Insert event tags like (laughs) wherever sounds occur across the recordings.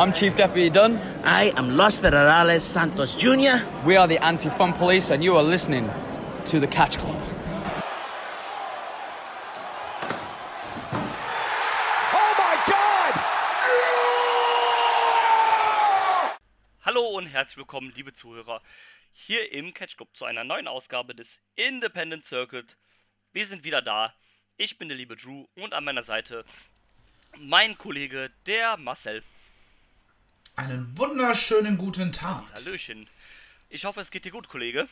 I'm Chief Deputy Dunn. I am Los Federales Santos Jr. We are the Anti Fun Police, and you are listening to the Catch Club. Oh my God! Hallo und herzlich willkommen, liebe Zuhörer, hier im Catch Club zu einer neuen Ausgabe des Independent Circuit. Wir sind wieder da. Ich bin der liebe Drew und an meiner Seite mein Kollege, der Marcel. Einen wunderschönen guten Tag. Hallöchen. Ich hoffe, es geht dir gut, Kollege.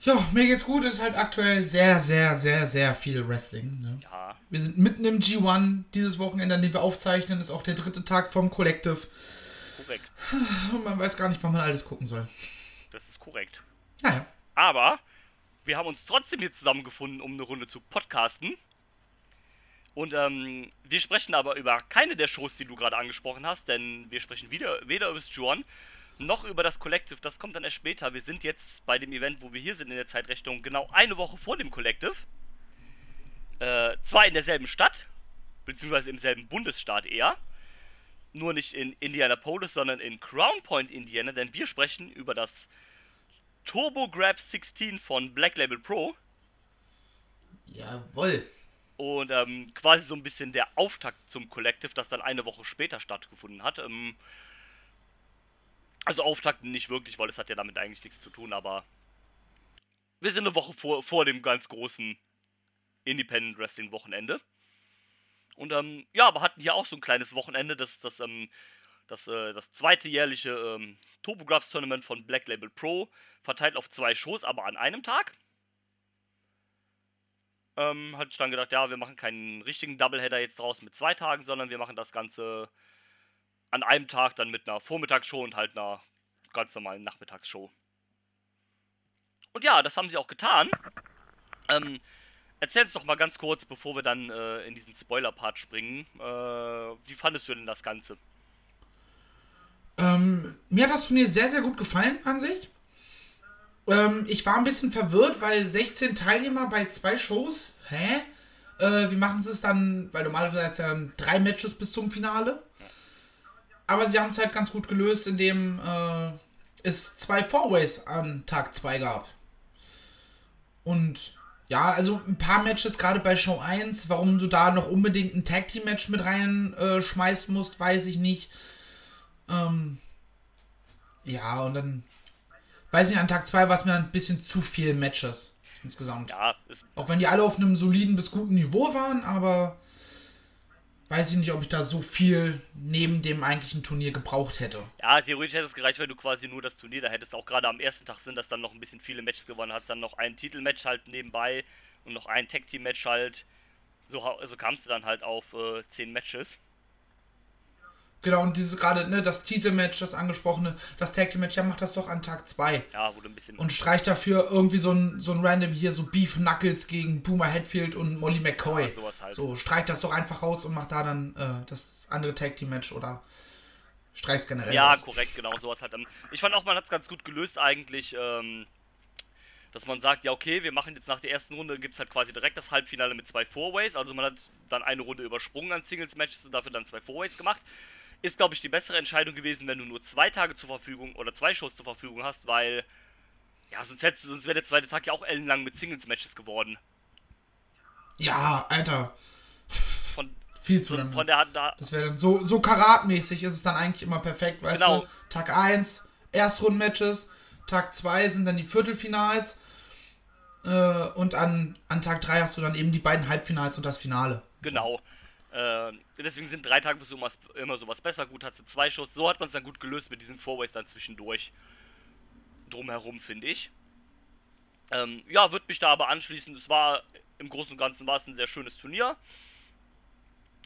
Ja, mir geht's gut. Es ist halt aktuell sehr, sehr, sehr, sehr viel Wrestling. Ne? Ja, Wir sind mitten im G1. Dieses Wochenende, an dem wir aufzeichnen, ist auch der dritte Tag vom Collective. korrekt. Und man weiß gar nicht, wann man alles gucken soll. Das ist korrekt. Naja. Aber wir haben uns trotzdem hier zusammengefunden, um eine Runde zu podcasten. Und ähm, wir sprechen aber über keine der Shows, die du gerade angesprochen hast, denn wir sprechen wieder, weder über das Juan noch über das Collective. Das kommt dann erst später. Wir sind jetzt bei dem Event, wo wir hier sind in der Zeitrechnung, genau eine Woche vor dem Collective. Äh, zwar in derselben Stadt, beziehungsweise im selben Bundesstaat eher. Nur nicht in Indianapolis, sondern in Crown Point, Indiana, denn wir sprechen über das Turbo Grab 16 von Black Label Pro Jawoll. Und ähm, quasi so ein bisschen der Auftakt zum Collective, das dann eine Woche später stattgefunden hat. Ähm, also Auftakt nicht wirklich, weil es hat ja damit eigentlich nichts zu tun, aber wir sind eine Woche vor, vor dem ganz großen Independent Wrestling Wochenende. Und ähm, ja, aber hatten hier auch so ein kleines Wochenende, das, das, ähm, das, äh, das zweite jährliche ähm, Topographs Tournament von Black Label Pro, verteilt auf zwei Shows, aber an einem Tag. Ähm, hatte ich dann gedacht, ja, wir machen keinen richtigen Doubleheader jetzt draus mit zwei Tagen, sondern wir machen das Ganze an einem Tag dann mit einer Vormittagsshow und halt einer ganz normalen Nachmittagsshow. Und ja, das haben sie auch getan. Ähm, erzähl uns doch mal ganz kurz, bevor wir dann äh, in diesen Spoiler-Part springen. Äh, wie fandest du denn das Ganze? Ähm, mir hat das Turnier sehr, sehr gut gefallen an sich. Ähm, ich war ein bisschen verwirrt, weil 16 Teilnehmer bei zwei Shows. Hä? Äh, wie machen sie es dann? Weil normalerweise ja drei Matches bis zum Finale. Aber sie haben es halt ganz gut gelöst, indem äh, es zwei Fourways an Tag 2 gab. Und ja, also ein paar Matches, gerade bei Show 1, warum du da noch unbedingt ein Tag Team Match mit reinschmeißen äh, musst, weiß ich nicht. Ähm, ja, und dann weiß nicht, an Tag 2 war es mir ein bisschen zu viel Matches insgesamt. Ja, Auch wenn die alle auf einem soliden bis guten Niveau waren, aber weiß ich nicht, ob ich da so viel neben dem eigentlichen Turnier gebraucht hätte. ja, theoretisch hätte es gereicht, wenn du quasi nur das Turnier da hättest. Auch gerade am ersten Tag sind das dann noch ein bisschen viele Matches gewonnen. Hat dann noch ein Titelmatch halt nebenbei und noch ein Tag Team Match halt. So, so kamst du dann halt auf äh, 10 Matches. Genau, und dieses gerade, ne, das Titelmatch, das angesprochene, das Tag Team Match, ja, macht das doch an Tag 2. Ja, du ein bisschen. Und streicht dafür irgendwie so ein, so ein random hier, so Beef Knuckles gegen Boomer Hatfield und Molly McCoy. Ja, sowas halt. So, streicht das doch einfach raus und macht da dann äh, das andere Tag Team Match oder streicht generell Ja, raus. korrekt, genau, sowas halt. Ähm, Ich fand auch, man hat es ganz gut gelöst eigentlich, ähm, dass man sagt, ja okay, wir machen jetzt nach der ersten Runde, gibt es halt quasi direkt das Halbfinale mit zwei Fourways, also man hat dann eine Runde übersprungen an Singles-Matches und dafür dann zwei Fourways gemacht. Ist, glaube ich, die bessere Entscheidung gewesen, wenn du nur zwei Tage zur Verfügung oder zwei Shows zur Verfügung hast, weil, ja, sonst, hättest- sonst wäre der zweite Tag ja auch ellenlang mit Singles-Matches geworden. Ja, Alter, Von, viel zu von, lange. von der Hand da, Das wäre dann so, so karatmäßig ist es dann eigentlich immer perfekt, weißt Genau. du? Tag 1, Erstrundenmatches, Tag 2 sind dann die Viertelfinals äh, und an, an Tag 3 hast du dann eben die beiden Halbfinals und das Finale. Genau. Äh, deswegen sind drei Tage so immer, sowas besser. Gut, hast du zwei Shows. So hat man es dann gut gelöst mit diesen Fourways dann zwischendurch. Drumherum, finde ich. Ähm, ja, würde mich da aber anschließen. Es war im Großen und Ganzen war es ein sehr schönes Turnier.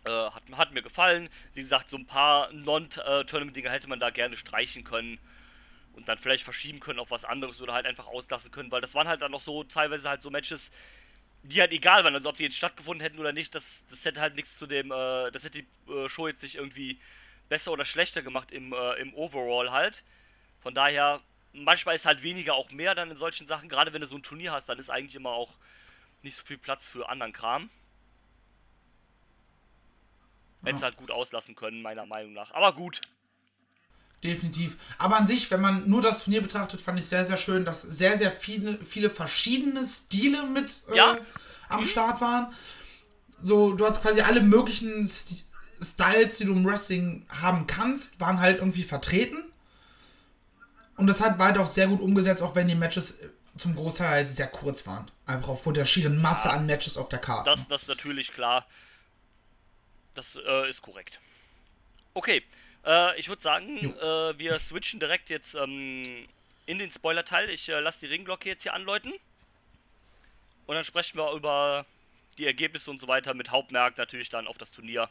Äh, hat, hat mir gefallen. Wie gesagt, so ein paar Non-Tournament-Dinge hätte man da gerne streichen können. Und dann vielleicht verschieben können auf was anderes oder halt einfach auslassen können, weil das waren halt dann noch so teilweise halt so Matches, die halt egal waren, also ob die jetzt stattgefunden hätten oder nicht, das, das hätte halt nichts zu dem, äh, das hätte die äh, Show jetzt nicht irgendwie besser oder schlechter gemacht im, äh, im Overall halt. Von daher, manchmal ist halt weniger auch mehr dann in solchen Sachen, gerade wenn du so ein Turnier hast, dann ist eigentlich immer auch nicht so viel Platz für anderen Kram. Hätten sie halt gut auslassen können, meiner Meinung nach. Aber gut. Definitiv. Aber an sich, wenn man nur das Turnier betrachtet, fand ich sehr, sehr schön, dass sehr, sehr viele, viele verschiedene Stile mit äh, Ja. am Start waren. So, du hast quasi alle möglichen St Styles, die du im Wrestling haben kannst, waren halt irgendwie vertreten. Und das hat halt auch sehr gut umgesetzt, auch wenn die Matches äh, zum Großteil halt sehr kurz waren. Einfach aufgrund der schieren Masse an Matches auf der Karte. Das, das ist natürlich klar. Das äh, ist korrekt. Okay, äh, ich würde sagen, äh, wir switchen direkt jetzt ähm, in den Spoiler-Teil. Ich äh, lasse die Ringglocke jetzt hier anläuten. Und dann sprechen wir über die Ergebnisse und so weiter mit Hauptmerk natürlich dann auf das Turnier.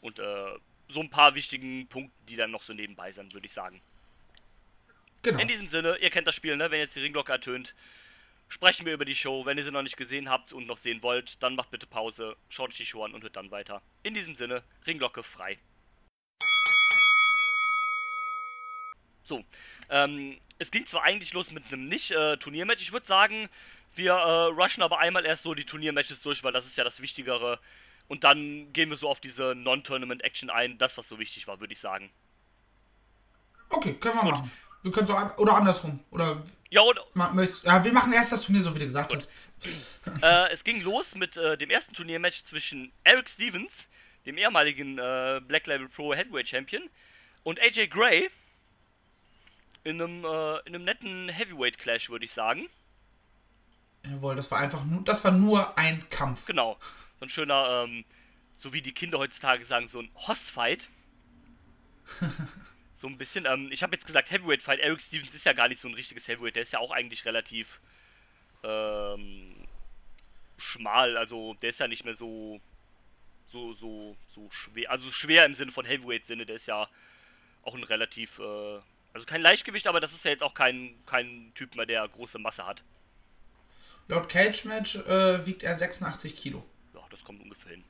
Und äh, so ein paar wichtigen Punkten, die dann noch so nebenbei sind, würde ich sagen. genau. In diesem Sinne, ihr kennt das Spiel, ne? Wenn jetzt die Ringglocke ertönt, sprechen wir über die Show. Wenn ihr sie noch nicht gesehen habt und noch sehen wollt, dann macht bitte Pause, schaut euch die Show an und hört dann weiter. In diesem Sinne, Ringglocke frei. So, ähm, es ging zwar eigentlich los mit einem Nicht-Turniermatch, ich würde sagen, wir äh, rushen aber einmal erst so die Turniermatches durch, weil das ist ja das Wichtigere. Und dann gehen wir so auf diese Non-Tournament-Action ein, das, was so wichtig war, würde ich sagen. Okay, können wir machen. Wir können so an oder andersrum. Oder Ja, möchtest- ja, wir machen erst das Turnier, so wie du gesagt hast. (clears throat) Äh, es ging los mit äh, dem ersten Turniermatch zwischen Eric Stevens, dem ehemaligen äh, Black Label Pro Heavyweight Champion, und AJ Gray in einem, äh, in einem netten Heavyweight Clash, würde ich sagen. Jawohl, das war einfach nur, das war nur ein Kampf. Genau. So ein schöner, ähm, so wie die Kinder heutzutage sagen, so ein Hoss-Fight. (laughs) so ein bisschen, ähm, ich habe jetzt gesagt Heavyweight-Fight. Eric Stevens ist ja gar nicht so ein richtiges Heavyweight. Der ist ja auch eigentlich relativ, ähm, schmal. Also, der ist ja nicht mehr so, so, so, so schwer. Also, schwer im Sinne von Heavyweight-Sinne. Der ist ja auch ein relativ, äh, also kein Leichtgewicht, aber das ist ja jetzt auch kein, kein Typ mehr, der große Masse hat. Laut Cage Match äh, wiegt er 86 Kilo. Ja, das kommt ungefähr hin.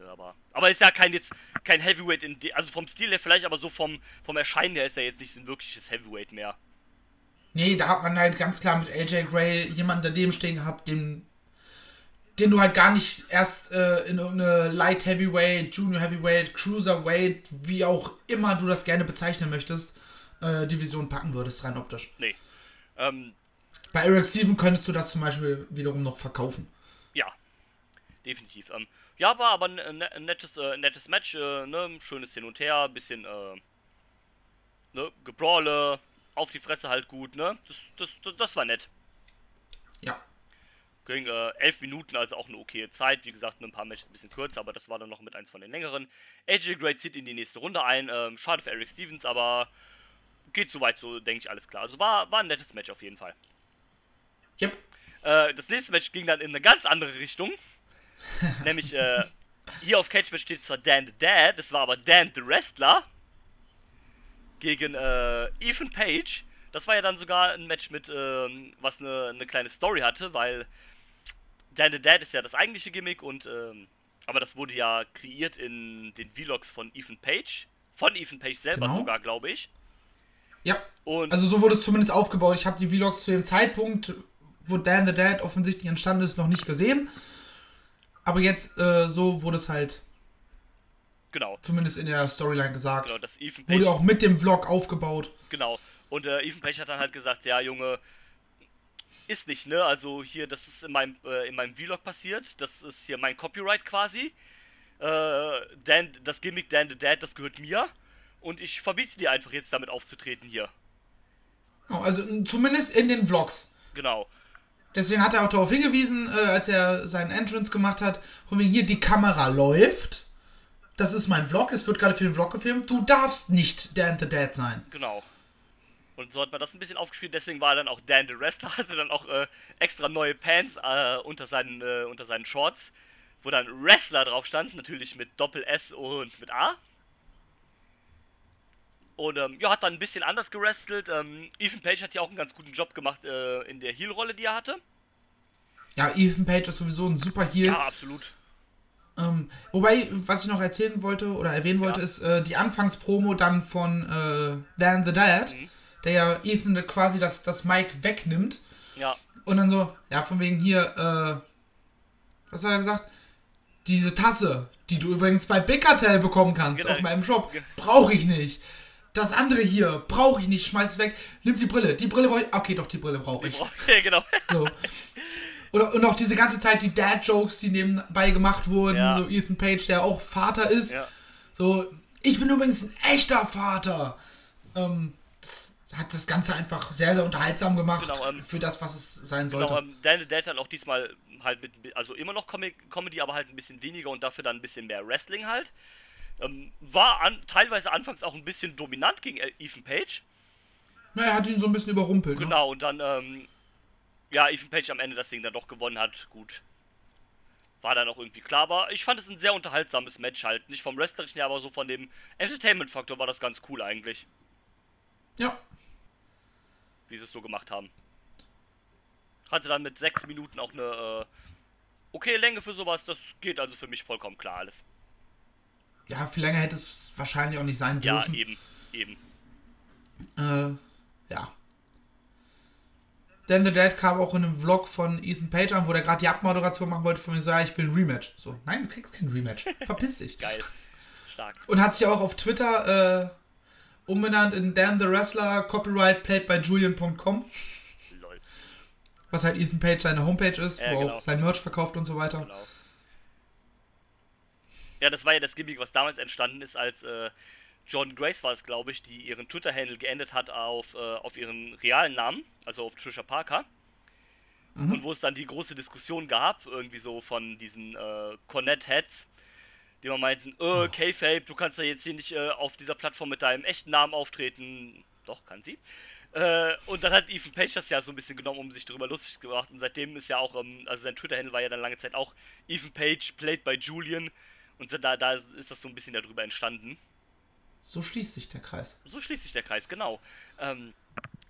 Ja, aber, aber ist ja kein jetzt kein Heavyweight in de, also vom Stil her vielleicht, aber so vom vom Erscheinen her ist er jetzt nicht so ein wirkliches Heavyweight mehr. Nee, da hat man halt ganz klar mit AJ Gray jemanden daneben stehen gehabt, den, den du halt gar nicht erst äh, in irgendeine Light Heavyweight, Junior Heavyweight, Cruiserweight, wie auch immer du das gerne bezeichnen möchtest, äh, Division packen würdest, rein optisch. Nee. Ähm, Bei Eric Steven könntest du das zum Beispiel wiederum noch verkaufen. ja. Definitiv. Ähm, ja, war aber ein, ein nettes, äh, nettes Match, äh, ne? Schönes Hin und Her, bisschen, äh, ne, Gebrawle, auf die Fresse halt gut, ne? Das, das, das, das war nett. Ja. Ging äh, elf Minuten, also auch eine okaye Zeit. Wie gesagt, ein paar Matches ein bisschen kürzer, aber das war dann noch mit eins von den längeren. AJ Gray zieht in die nächste Runde ein. Ähm, schade für Eric Stevens, aber geht soweit so, denke ich, alles klar. Also war, war ein nettes Match auf jeden Fall. Yep. Äh, das nächste Match ging dann in eine ganz andere Richtung. (laughs) Nämlich, äh, hier auf Cage Match steht zwar Dan the Dad, das war aber Dan the Wrestler gegen äh, Ethan Page. Das war ja dann sogar ein Match mit, ähm, was eine, eine kleine Story hatte, weil Dan the Dad ist ja das eigentliche Gimmick und, ähm, aber das wurde ja kreiert in den Vlogs von Ethan Page. Von Ethan Page selber Genau. sogar, glaube ich. Ja. Und Also so wurde es zumindest aufgebaut. Ich habe die Vlogs zu dem Zeitpunkt, wo Dan the Dad offensichtlich entstanden ist, noch nicht gesehen. Aber jetzt äh, so wurde es halt genau, zumindest in der Storyline gesagt. genau, das Ethan Page. Wurde auch mit dem Vlog aufgebaut. Genau. Und äh, Ethan Page hat dann halt gesagt, ja, Junge, ist nicht, ne? Also hier, das ist in meinem, äh, in meinem Vlog passiert. Das ist hier mein Copyright quasi. Äh, Dan, das Gimmick Dan the Dad, das gehört mir. Und ich verbiete dir einfach jetzt damit aufzutreten hier. Ja, Also zumindest in den Vlogs. Genau. Deswegen hat er auch darauf hingewiesen, äh, als er seinen Entrance gemacht hat, von wegen hier, die Kamera läuft. Das ist mein Vlog, es wird gerade für den Vlog gefilmt. Du darfst nicht Dan the Dad sein. Genau. Und so hat man das ein bisschen aufgespielt, deswegen war dann auch Dan the Wrestler, (laughs) hatte dann auch äh, extra neue Pants äh, unter, seinen, äh, unter seinen Shorts, wo dann Wrestler drauf stand, natürlich mit Doppel S und mit A. Und ähm, ja, hat dann ein bisschen anders gerestelt. Ähm, Ethan Page hat ja auch einen ganz guten Job gemacht äh, in der Heel-Rolle, die er hatte. Ja, Ethan Page ist sowieso ein super Heel. Ja, absolut. Ähm, wobei, was ich noch erzählen wollte oder erwähnen wollte, Ja. ist äh, die Anfangspromo dann von äh, Dan the Dad, Mhm. Der ja Ethan quasi das, das Mic wegnimmt Ja, und dann so, ja, von wegen hier, äh, was hat er gesagt? Diese Tasse, die du übrigens bei Big Cartel bekommen kannst Genau. auf meinem Shop, Ge- brauche ich nicht. Das andere hier brauche ich nicht, schmeiß es weg. Nimm die Brille. Die Brille brauche ich. Okay, doch, die Brille brauche ich. (laughs) Ja, genau. So. Und, und auch diese ganze Zeit die Dad-Jokes, die nebenbei gemacht wurden. Ja. So Ethan Page, der auch Vater ist. Ja. So, ich bin übrigens ein echter Vater. Ähm, das hat das Ganze einfach sehr, sehr unterhaltsam gemacht Genau, ähm, für das, was es sein sollte. Genau, ähm, Dan the Dead hat auch diesmal halt mit, also immer noch Comic, Comedy, aber halt ein bisschen weniger und dafür dann ein bisschen mehr Wrestling halt. Ähm, war an, teilweise anfangs auch ein bisschen dominant gegen äh, Ethan Page. Na, er hat ihn so ein bisschen überrumpelt. Ne? Genau, und dann, ähm, ja, Ethan Page am Ende das Ding dann doch gewonnen hat. Gut. War dann auch irgendwie klar, aber ich fand es ein sehr unterhaltsames Match halt. Nicht vom Wrestlerischen her, aber so von dem Entertainment-Faktor war das ganz cool eigentlich, Ja. Wie sie es so gemacht haben. Hatte dann mit sechs Minuten auch eine, äh, okay Länge für sowas, das geht also für mich vollkommen klar alles. Ja, viel länger hätte es wahrscheinlich auch nicht sein Ja, dürfen. eben, eben. Äh, ja. Then the Dead kam auch in einem Vlog von Ethan Page an, wo der gerade die Abmoderation machen wollte von mir so, ja, ich will ein Rematch. So, nein, du kriegst kein Rematch. Verpiss dich. Geil. Stark. Und hat sich auch auf Twitter äh, umbenannt in Dan the Wrestler, Copyright played by Julian.com, Lol. was halt Ethan Page seine Homepage ist, Ja, wo genau. auch sein Merch verkauft und so weiter. Genau. Ja, das war ja das Gimmick, was damals entstanden ist, als äh, Jordan Grace war es, glaube ich, die ihren Twitter-Handle geändert hat auf, äh, auf ihren realen Namen, also auf Trisha Parker. Und wo es dann die große Diskussion gab, irgendwie so von diesen äh, Cornet-Heads, die immer meinten, äh, K-Fape, du kannst ja jetzt hier nicht äh, auf dieser Plattform mit deinem echten Namen auftreten. Doch, kann sie. Äh, und dann hat Ethan Page das ja so ein bisschen genommen, um sich darüber lustig gemacht. Und seitdem ist ja auch, ähm, also sein Twitter-Handle war ja dann lange Zeit auch Ethan Page, played by Julian. Und da, da ist das so ein bisschen darüber entstanden. So schließt sich der Kreis. So schließt sich der Kreis, genau. Ähm,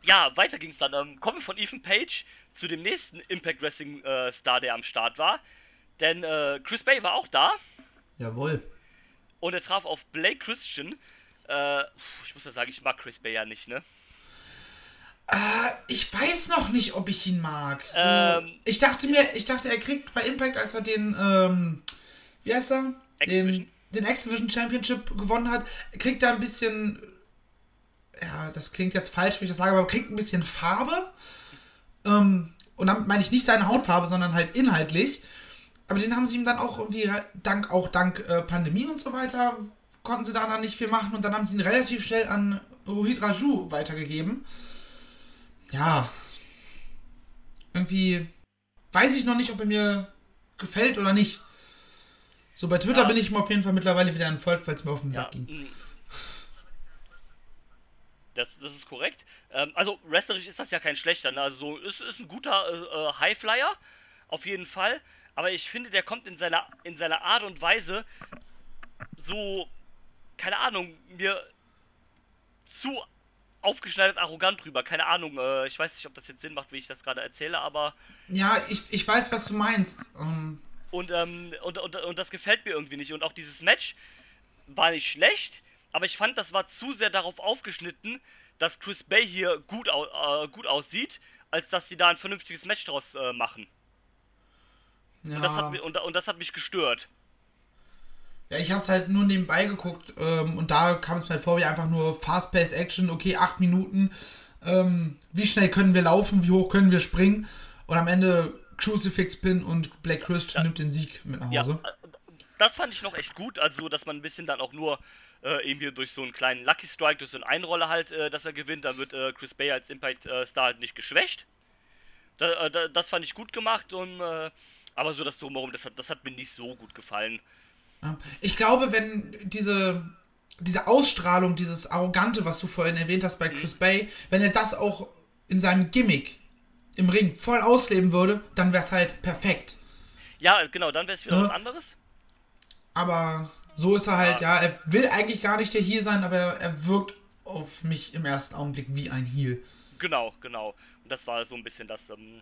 ja, weiter ging es dann. Ähm, kommen wir von Ethan Page zu dem nächsten Impact Wrestling äh, Star, der am Start war. Denn äh, Chris Bay war auch da Jawohl. und er traf auf Blake Christian. Äh, ich muss ja sagen, ich mag Chris Bay ja nicht, ne? Ich weiß noch nicht, ob ich ihn mag. So, Ähm. ich dachte mir, ich dachte, er kriegt bei Impact, als er den, ähm, wie heißt er? Den, den X-Division Championship gewonnen hat, kriegt er ein bisschen, ja, das klingt jetzt falsch, wenn ich das sage, aber er kriegt ein bisschen Farbe. Ähm, und damit meine ich nicht seine Hautfarbe, sondern halt inhaltlich. Aber den haben sie ihm dann auch irgendwie, dank, auch dank äh, Pandemie und so weiter, konnten sie da dann nicht viel machen und dann haben sie ihn relativ schnell an Rohit Raju weitergegeben. Ja. Irgendwie weiß ich noch nicht, ob er mir gefällt oder nicht. So, bei Twitter Ja. bin ich ihm auf jeden Fall mittlerweile wieder entfolgt, weil es mir auf den Ja. Sack ging. mm. Das, das ist korrekt. Ähm, also, wrestlerisch ist das ja kein schlechter. Ne? Also, es ist ein guter äh, äh, Highflyer, auf jeden Fall. Aber ich finde, der kommt in seiner, in seiner Art und Weise so, keine Ahnung, mir zu aufgeschneidert arrogant rüber. Keine Ahnung, äh, ich weiß nicht, ob das jetzt Sinn macht, wie ich das gerade erzähle, aber. Ja, ich, ich weiß, was du meinst. Ähm, Und, ähm, und, und, und das gefällt mir irgendwie nicht. Und auch dieses Match war nicht schlecht, aber ich fand, das war zu sehr darauf aufgeschnitten, dass Chris Bay hier gut, au äh, gut aussieht, als dass sie da ein vernünftiges Match draus äh, machen. Ja. Und, das hat, und, und das hat mich gestört. Ja, ich hab's halt nur nebenbei geguckt ähm, und da kam es mir halt vor wie einfach nur Fast-Pace Action, okay, acht Minuten. Ähm, wie schnell können wir laufen, wie hoch können wir springen? Und am Ende Crucifix Pin und Black Christian nimmt den Sieg mit nach Ja, Hause. äh, das fand ich noch echt gut, also dass man ein bisschen dann auch nur äh, eben hier durch so einen kleinen Lucky Strike, durch so einen Einroller halt, äh, dass er gewinnt, dann wird äh, Chris Bay als Impact-Star halt nicht geschwächt. Da, äh, da, das fand ich gut gemacht und äh, aber so das drumherum, das hat, das hat mir nicht so gut gefallen. Ja. Ich glaube, wenn diese, diese Ausstrahlung, dieses Arrogante, was du vorhin erwähnt hast bei Chris Bay, wenn er das auch in seinem Gimmick im Ring voll ausleben würde, dann wäre es halt perfekt. Ja, genau, dann wäre es wieder Ja. was anderes. Aber so ist er halt, ja, er will eigentlich gar nicht der Heel sein, aber er, er wirkt auf mich im ersten Augenblick wie ein Heel. Genau, genau. Und das war so ein bisschen das, ähm,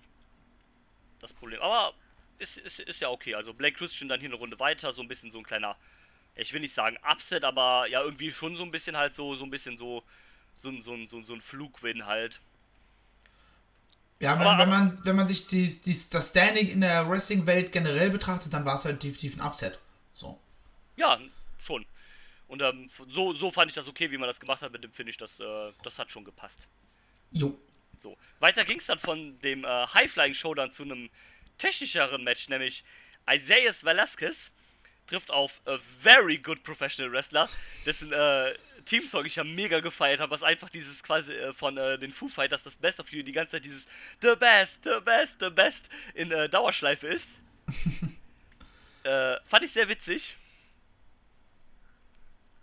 das Problem. Aber ist, ist, ist ja okay. Also Blake Christian dann hier eine Runde weiter, so ein bisschen so ein kleiner, ich will nicht sagen Upset, aber ja irgendwie schon so ein bisschen halt so, so ein bisschen so, so, ein- so, ein- so, ein- so ein Flugwin halt. Ja, wenn, Aber- wenn, man, wenn man sich die, die, das Standing in der Wrestling-Welt generell betrachtet, dann war es halt definitiv ein Upset. So. Ja, schon. Und ähm, so, so fand ich das okay, wie man das gemacht hat mit dem Finish. Das, äh, das hat schon gepasst. Jo. So. Weiter ging es dann von dem äh, High-Flying Showdown zu einem technischeren Match, nämlich Isaias Velasquez trifft auf a very good professional wrestler, dessen äh, Teamsong ich ja mega gefeiert habe, was einfach dieses quasi äh, von äh, den Foo Fighters, das Best of You, die ganze Zeit dieses The Best, The Best, The Best in äh, Dauerschleife ist. (laughs) Äh, fand ich sehr witzig.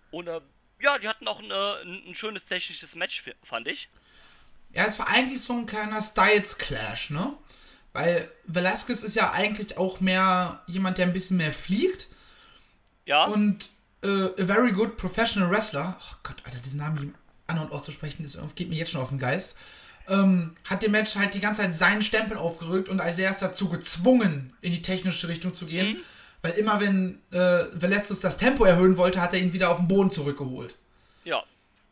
Und äh, ja, die hatten auch ein, ein, ein schönes technisches Match, fand ich. Ja, es war eigentlich so ein kleiner Styles-Clash, ne? Weil Velasquez ist ja eigentlich auch mehr jemand, der ein bisschen mehr fliegt. Ja. Und äh, a very good professional wrestler, oh Gott, Alter, diesen Namen an- und auszusprechen, das geht mir jetzt schon auf den Geist, ähm, hat dem Match halt die ganze Zeit seinen Stempel aufgerückt und Isaiah ist dazu gezwungen, in die technische Richtung zu gehen. Mhm. Weil immer wenn äh, Velasquez das Tempo erhöhen wollte, hat er ihn wieder auf den Boden zurückgeholt. Ja,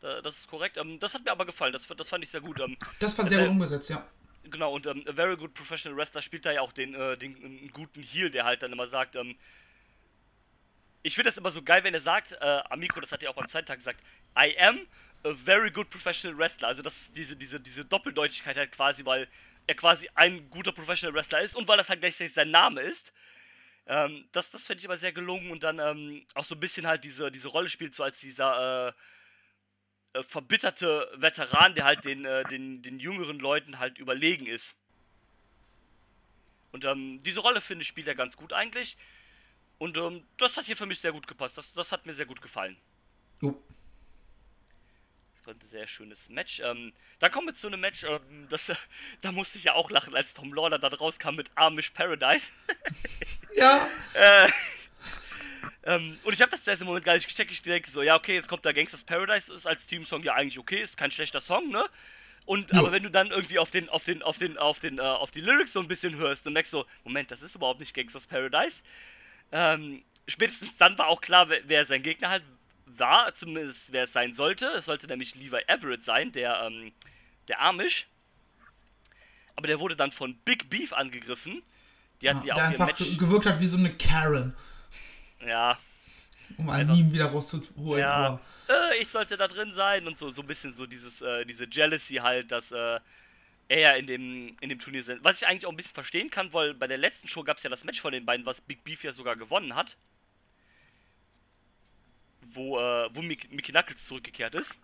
äh, das ist korrekt. Ähm, das hat mir aber gefallen, das, das fand ich sehr gut. Ähm, Das war sehr äh, gut umgesetzt, ja. Genau, und ähm, A Very Good Professional Wrestler spielt da ja auch den, äh, den einen guten Heal, der halt dann immer sagt, ähm, ich finde das immer so geil, wenn er sagt, äh, Amico, das hat er auch beim Zeittag gesagt, I am a very good professional wrestler. Also das diese, diese, diese Doppeldeutigkeit halt quasi, weil er quasi ein guter Professional Wrestler ist und weil das halt gleichzeitig sein Name ist. Ähm, das das finde ich immer sehr gelungen und dann ähm, auch so ein bisschen halt diese, diese Rolle spielt, so als dieser äh, äh, verbitterte Veteran, der halt den, äh, den, den jüngeren Leuten halt überlegen ist. Und ähm, diese Rolle, finde ich, spielt er ganz gut eigentlich. Und ähm, das hat hier für mich sehr gut gepasst. Das, das hat mir sehr gut gefallen. Jo. Ein sehr schönes Match. Ähm, dann kommen wir zu einem Match, ähm, das, (laughs) da musste ich ja auch lachen, als Tom Lawler dann rauskam mit Amish Paradise. (laughs) Ja, Ähm, und ich habe das zuerst im Moment gar nicht gecheckt. Ich denke so, ja, okay, jetzt kommt da Gangsters Paradise, ist als Teamsong ja eigentlich okay, ist kein schlechter Song, ne? Und aber wenn du dann irgendwie auf den, auf den, auf den, auf den, äh, auf die Lyrics so ein bisschen hörst, dann merkst du, Moment, das ist überhaupt nicht Gangsters Paradise. Ähm, spätestens dann war auch klar, wer, wer sein Gegner halt war, zumindest wer es sein sollte. Es sollte nämlich Levi Everett sein, der, ähm, der Amish. Aber der wurde dann von Big Beef angegriffen. Die hatten ja, der auch ihr einfach Match. gewirkt hat wie so eine Karen, Ja, um ein Einfach- Meme wieder rauszuholen. Ja, äh, ich sollte da drin sein und so, so ein bisschen so dieses, äh, diese Jealousy halt, dass äh, er ja in dem, in dem Turnier sind. Was ich eigentlich auch ein bisschen verstehen kann, weil bei der letzten Show gab es ja das Match von den beiden, was Big Beef ja sogar gewonnen hat. Wo, äh, wo Mick, Mickey Knuckles zurückgekehrt ist.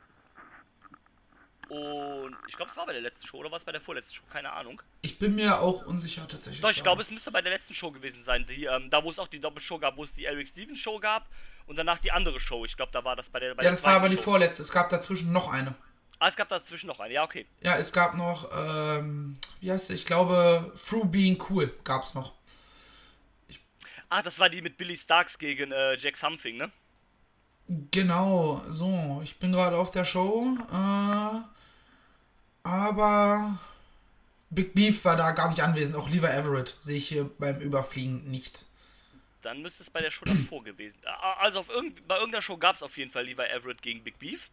Und ich glaube, es war bei der letzten Show oder war es bei der vorletzten Show? Keine Ahnung. Ich bin mir auch unsicher tatsächlich. Doch, ich glaube, es müsste bei der letzten Show gewesen sein. Die, ähm, da, wo es auch die Doppelshow gab, wo es die Eric Stevens Show gab und danach die andere Show. Ich glaube, da war das bei der. Bei Ja, der das war aber die Show. vorletzte. Es gab dazwischen noch eine. Ah, es gab dazwischen noch eine. Ja, okay. Ja, es gab noch, ähm, wie heißt sie? Ich glaube, Through Being Cool gab es noch. Ah, das war die mit Billy Starks gegen äh, Jack Something, ne? Genau, so, ich bin gerade auf der Show, äh, aber Big Beef war da gar nicht anwesend, auch Levi Everett sehe ich hier beim Überfliegen nicht. Dann müsste es bei der Show davor gewesen sein. Also auf irgend, bei irgendeiner Show gab es auf jeden Fall Levi Everett gegen Big Beef.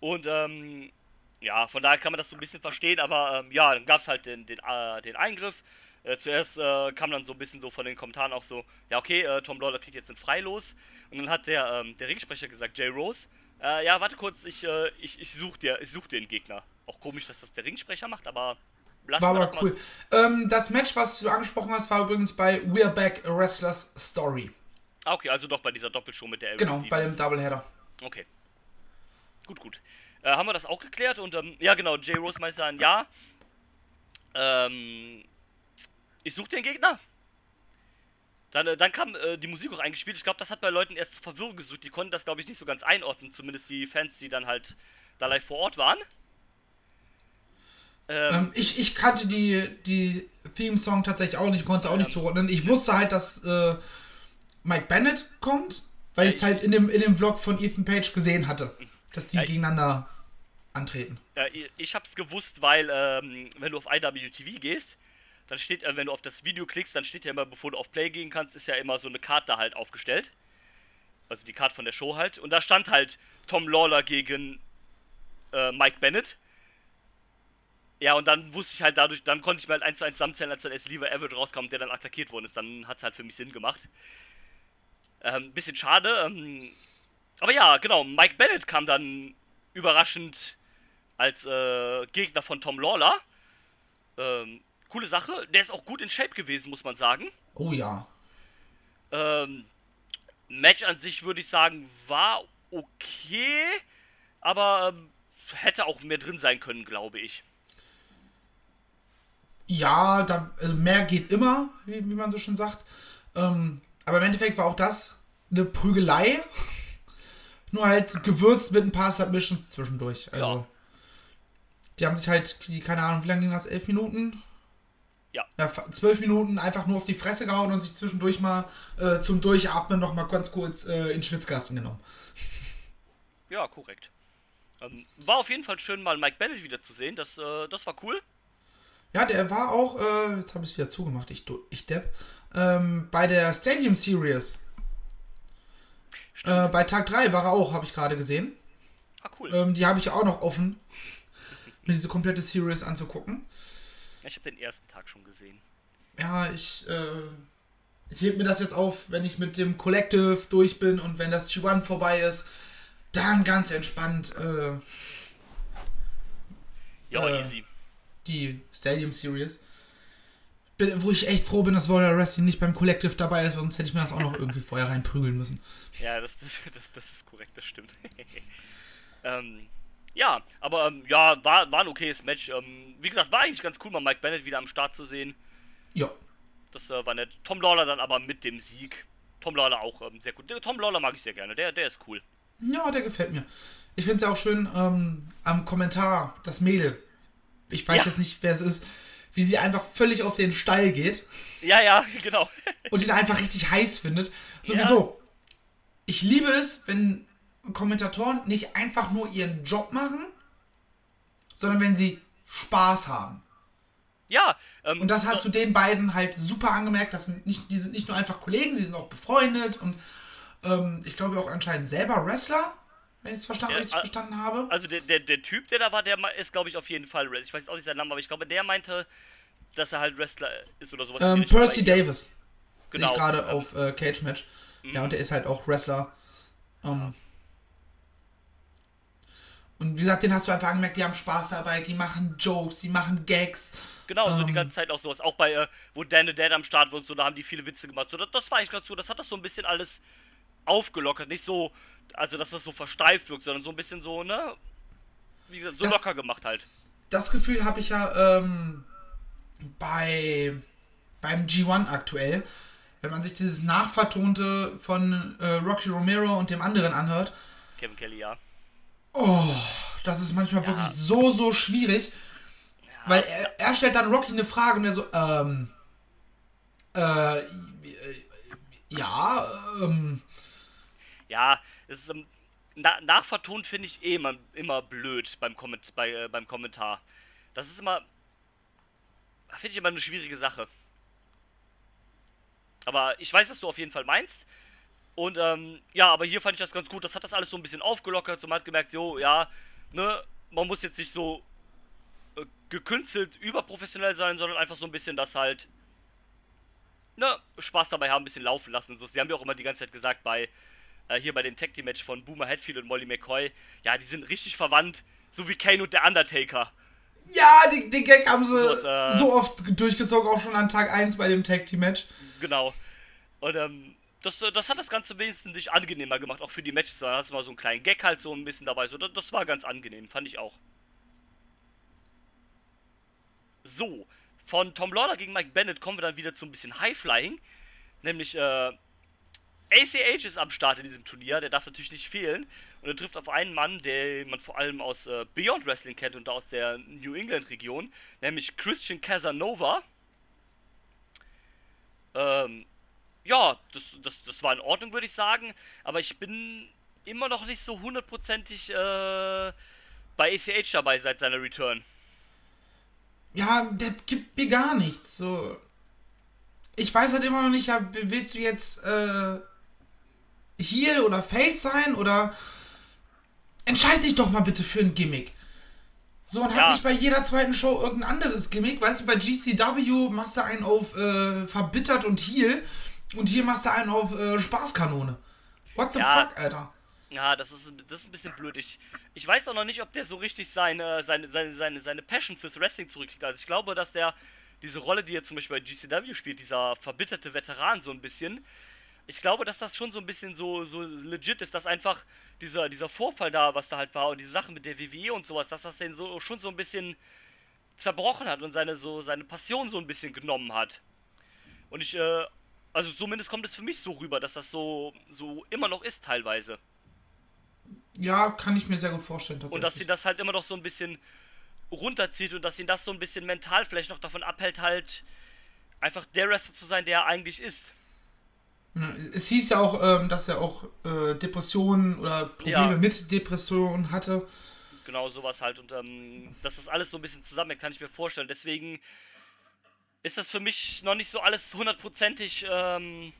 Und ähm, ja, von daher kann man das so ein bisschen verstehen, aber ähm, ja, dann gab es halt den, den, äh, den Eingriff. Äh, zuerst äh, kam dann so ein bisschen so von den Kommentaren auch so, ja okay, äh, Tom Lawler kriegt jetzt einen Freilos. Und dann hat der, ähm, der Ringsprecher gesagt, Jay Rose, äh, ja warte kurz, ich, äh, ich, ich suche dir, ich such dir einen Gegner. Auch komisch, dass das der Ringsprecher macht, aber lassen War aber das cool. Ähm, das Match, was du angesprochen hast, war übrigens bei We're Back, a Wrestler's Story. Ah, okay, also doch bei dieser Doppelshow mit der Eric Genau, bei dem Stevens. Doubleheader. Okay. Gut, gut. Äh, haben wir das auch geklärt und ähm, ja genau, Jay Rose meinte dann, ja. Ähm, ich suche den Gegner. Dann, äh, dann kam äh, die Musik auch eingespielt. Ich glaube, das hat bei Leuten erst zur Verwirrung gesucht. Die konnten das, glaube ich, nicht so ganz einordnen. Zumindest die Fans, die dann halt da live vor Ort waren. Ähm, Ähm, ich, ich kannte die, die Theme-Song tatsächlich auch nicht, konnte es auch nicht zuordnen. Ich wusste halt, dass äh, Mike Bennett kommt, weil ich es halt in dem, in dem Vlog von Ethan Page gesehen hatte, dass die Ja, ich- gegeneinander antreten. Ich hab's gewusst, weil ähm, wenn du auf IWTV gehst, dann steht, äh, wenn du auf das Video klickst, dann steht ja immer, bevor du auf Play gehen kannst, ist ja immer so eine Karte halt aufgestellt. Also die Karte von der Show halt. Und da stand halt Tom Lawler gegen äh, Mike Bennett. Ja, und dann wusste ich halt dadurch, dann konnte ich mir halt eins zu eins zusammenzählen, als dann erst Lever Everett rauskam, der dann attackiert worden ist. Dann hat's halt für mich Sinn gemacht. Ähm, bisschen schade. Ähm, aber ja, genau, Mike Bennett kam dann überraschend als äh, Gegner von Tom Lawler. Ähm, coole Sache. Der ist auch gut in Shape gewesen, muss man sagen. Oh ja. Ähm, Match an sich würde ich sagen, war okay, aber ähm, hätte auch mehr drin sein können, glaube ich. Ja, da, also mehr geht immer, wie, wie man so schon sagt. Ähm, aber im Endeffekt war auch das eine Prügelei. (laughs) Nur halt gewürzt mit ein paar Submissions zwischendurch. Also, Ja. die haben sich halt, die, keine Ahnung, wie lange ging das? Elf Minuten? Ja. Ja, zwölf Minuten einfach nur auf die Fresse gehauen und sich zwischendurch mal äh, zum Durchatmen noch mal ganz kurz äh, in Schwitzkasten genommen. (laughs) Ja, korrekt. Ähm, war auf jeden Fall schön, mal Mike Bennett wieder zu sehen. Das, äh, das war cool. Ja, der war auch, äh, jetzt habe ich es wieder zugemacht, ich, ich Depp, ähm, bei der Stadium Series. Äh, bei Tag 3 war er auch, habe ich gerade gesehen. Ah, cool. Ähm, die habe ich auch noch offen, (laughs) mir diese komplette Series anzugucken. Ich habe den ersten Tag schon gesehen. Ja, ich, äh, ich heb mir das jetzt auf, wenn ich mit dem Collective durch bin und wenn das G1 vorbei ist, dann ganz entspannt äh, Ja, Äh, easy. die Stadium Series. Bin, wo ich echt froh bin, dass Warrior Wrestling nicht beim Collective dabei ist, sonst hätte ich mir das auch noch irgendwie vorher reinprügeln müssen. Ja, das, das, (laughs) das, das ist korrekt, das stimmt. (laughs) ähm, ja, aber ähm, ja, war, war ein okayes Match. Ähm, wie gesagt, war eigentlich ganz cool, mal Mike Bennett wieder am Start zu sehen. Ja. Das äh, war nett. Tom Lawler dann aber mit dem Sieg. Tom Lawler auch ähm, sehr gut. Der- Tom Lawler mag ich sehr gerne. Der, der ist cool. Ja, der gefällt mir. Ich finde es ja auch schön ähm, am Kommentar, das Mädel. Ich weiß Ja. jetzt nicht, wer es ist, wie sie einfach völlig auf den Stall geht Ja, ja, (laughs) genau. und ihn einfach richtig heiß findet. Sowieso. Ich liebe es, wenn Kommentatoren nicht einfach nur ihren Job machen, sondern wenn sie Spaß haben. ja, ähm, Und das hast du den beiden halt super angemerkt. Das sind nicht, die sind nicht nur einfach Kollegen, sie sind auch befreundet und ähm, ich glaube auch anscheinend selber Wrestler, wenn ich es verstanden, Ja, richtig verstanden habe. Also der, der, der Typ, der da war, der ist, glaube ich, auf jeden Fall Wrestler. Ich weiß auch nicht seinen Namen, aber ich glaube, der meinte, dass er halt Wrestler ist oder sowas. Ähm. Percy Davis. Sehe Genau. ich gerade ähm, auf äh, Cage Match. Ja, und der ist halt auch Wrestler. Ähm, und wie gesagt, den hast du einfach angemerkt, die haben Spaß dabei, die machen Jokes, die machen Gags. Genau, so die Ähm. ganze Zeit auch sowas. Auch bei, äh, wo Dan the Dead am Start war und so, da haben die viele Witze gemacht. So, das, das war eigentlich ganz gut. Das hat das so ein bisschen alles aufgelockert. Nicht so, also dass das so versteift wirkt, sondern so ein bisschen so, ne? Wie gesagt, so Das- locker gemacht halt. Das Gefühl habe ich ja ähm, bei beim G1 aktuell. Wenn man sich dieses Nachvertonte von äh, Rocky Romero und dem anderen anhört, Kevin Kelly, ja. Oh, das ist manchmal wirklich so, so schwierig. Weil er, er stellt dann Rocky eine Frage und er so, ähm, äh, äh, ja, ähm, Ja, es ist, ähm, na, nachvertont finde ich eh immer, immer blöd beim, Komment bei, äh, beim Kommentar. Das ist immer, finde ich immer eine schwierige Sache. Aber ich weiß, was du auf jeden Fall meinst. Und ähm, ja, aber hier fand ich das ganz gut. Das hat das alles so ein bisschen aufgelockert. So man hat gemerkt, jo, ja, ne, man muss jetzt nicht so äh, gekünstelt überprofessionell sein, sondern einfach so ein bisschen das halt, ne, Spaß dabei haben, ein bisschen laufen lassen. Und so. Sie haben ja auch immer die ganze Zeit gesagt bei, äh, hier bei dem Tag Team Match von Boomer Hatfield und Molly McCoy, ja, die sind richtig verwandt, so wie Kane und der Undertaker. ja, den, den Gag haben sie So äh, so oft durchgezogen, auch schon an Tag 1 bei dem Tag Team Match. Genau. Und ähm, das, äh, das hat das Ganze wenigstens nicht angenehmer gemacht, auch für die Matches. Da hat es mal so einen kleinen Gag halt so ein bisschen dabei. So, das, das war ganz angenehm, fand ich auch. So, von Tom Lawler gegen Mike Bennett kommen wir dann wieder zu ein bisschen High-Flying. Nämlich, äh, ACH ist am Start in diesem Turnier, der darf natürlich nicht fehlen. Und er trifft auf einen Mann, den man vor allem aus äh, Beyond Wrestling kennt und aus der New England-Region, nämlich Christian Casanova. Ähm, ja, das, das, das war in Ordnung, würde ich sagen. Aber ich bin immer noch nicht so hundertprozentig äh, bei ACH dabei seit seiner Return. Ja, der gibt mir gar nichts. So. Ich weiß halt immer noch nicht, ja, willst du jetzt äh, hier oder Face sein oder entscheid dich doch mal bitte für ein Gimmick. So, und Ja. hab nicht bei jeder zweiten Show irgendein anderes Gimmick. Weißt du, bei GCW machst du einen auf äh, verbittert und Heal Und hier machst du einen auf äh, Spaßkanone. What the Ja. fuck, Alter? Ja, das ist, das ist ein bisschen blöd. Ich, ich weiß auch noch nicht, ob der so richtig seine, seine, seine, seine, seine Passion fürs Wrestling zurückkriegt. Also ich glaube, dass der diese Rolle, die er zum Beispiel bei GCW spielt, dieser verbitterte Veteran so ein bisschen, ich glaube, dass das schon so ein bisschen so, so legit ist, dass einfach dieser, dieser Vorfall da, was da halt war und diese Sache mit der WWE und sowas, dass das den so schon so ein bisschen zerbrochen hat und seine, so, seine Passion so ein bisschen genommen hat. Und ich, äh, also zumindest kommt es für mich so rüber, dass das so, so immer noch ist teilweise. Ja, kann ich mir sehr gut vorstellen, Und dass sie das halt immer noch so ein bisschen runterzieht und dass ihn das so ein bisschen mental vielleicht noch davon abhält, halt einfach der Wrestler zu sein, der er eigentlich ist. es hieß ja auch, ähm, dass er auch äh, Depressionen oder Probleme Ja. mit Depressionen hatte. Genau sowas halt. Und ähm, dass das alles so ein bisschen zusammenhängt, kann ich mir vorstellen. Deswegen ist das für mich noch nicht so alles hundertprozentig. Ähm,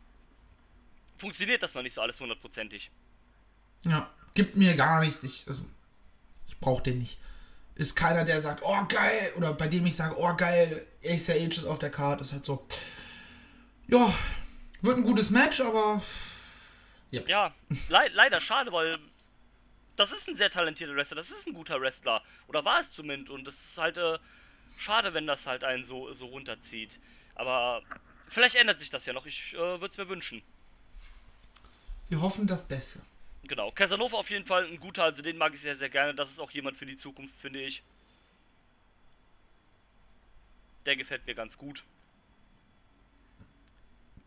funktioniert das noch nicht so alles hundertprozentig. Ja, gibt mir gar nichts. Ich, also, ich brauche den nicht. Ist keiner, der sagt, oh geil, oder bei dem ich sage, oh geil, Ace Age ist auf der Karte. Ist halt so. Ja, wird ein gutes Match, aber Ja, le leider schade, weil das ist ein sehr talentierter Wrestler, das ist ein guter Wrestler. Oder war es zumindest. Und das ist halt äh, schade, wenn das halt einen so, so runterzieht. Aber vielleicht ändert sich das ja noch. Ich äh, würde es mir wünschen. wir hoffen das Beste. Genau. Casanova auf jeden Fall ein guter, also den mag ich sehr, sehr gerne. Das ist auch jemand für die Zukunft, finde ich. Der gefällt mir ganz gut.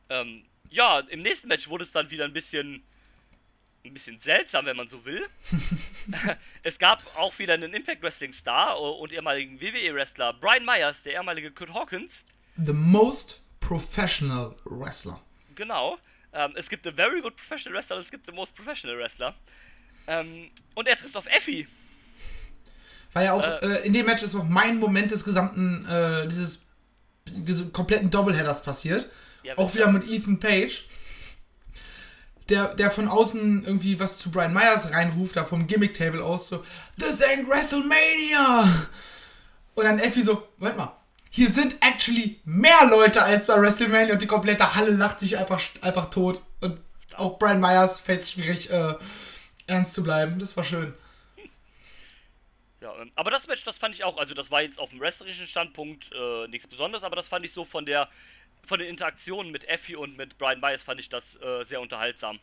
Ähm, ja, im nächsten Match wurde es dann wieder ein bisschen ein bisschen seltsam, wenn man so will. (laughs) es gab auch wieder einen Impact Wrestling Star und ehemaligen WWE Wrestler Brian Myers, der ehemalige Kurt Hawkins. The most professional wrestler. Genau. Ähm, es gibt the very good professional wrestler und es gibt the most professional wrestler. Ähm, und er trifft auf Effie. War ja auch, Äh. äh, in dem Match ist auch mein Moment des gesamten, äh, dieses kompletten Doubleheaders passiert. Ja, auch wieder mit Ethan Page. Der, der von außen irgendwie was zu Brian Myers reinruft, da vom Gimmick-Table aus, so, This ain't WrestleMania! Und dann Effie so, Moment mal, hier sind actually mehr Leute als bei WrestleMania und die komplette Halle lacht sich einfach, einfach tot. Und auch Brian Myers fällt es schwierig, äh, ernst zu bleiben. Das war schön. Ja, ähm, aber das Match, das fand ich auch, also das war jetzt auf dem wrestlerischen Standpunkt äh, nichts Besonderes, aber das fand ich so von der, von den Interaktionen mit Effie und mit Brian Myers fand ich das äh, sehr unterhaltsam.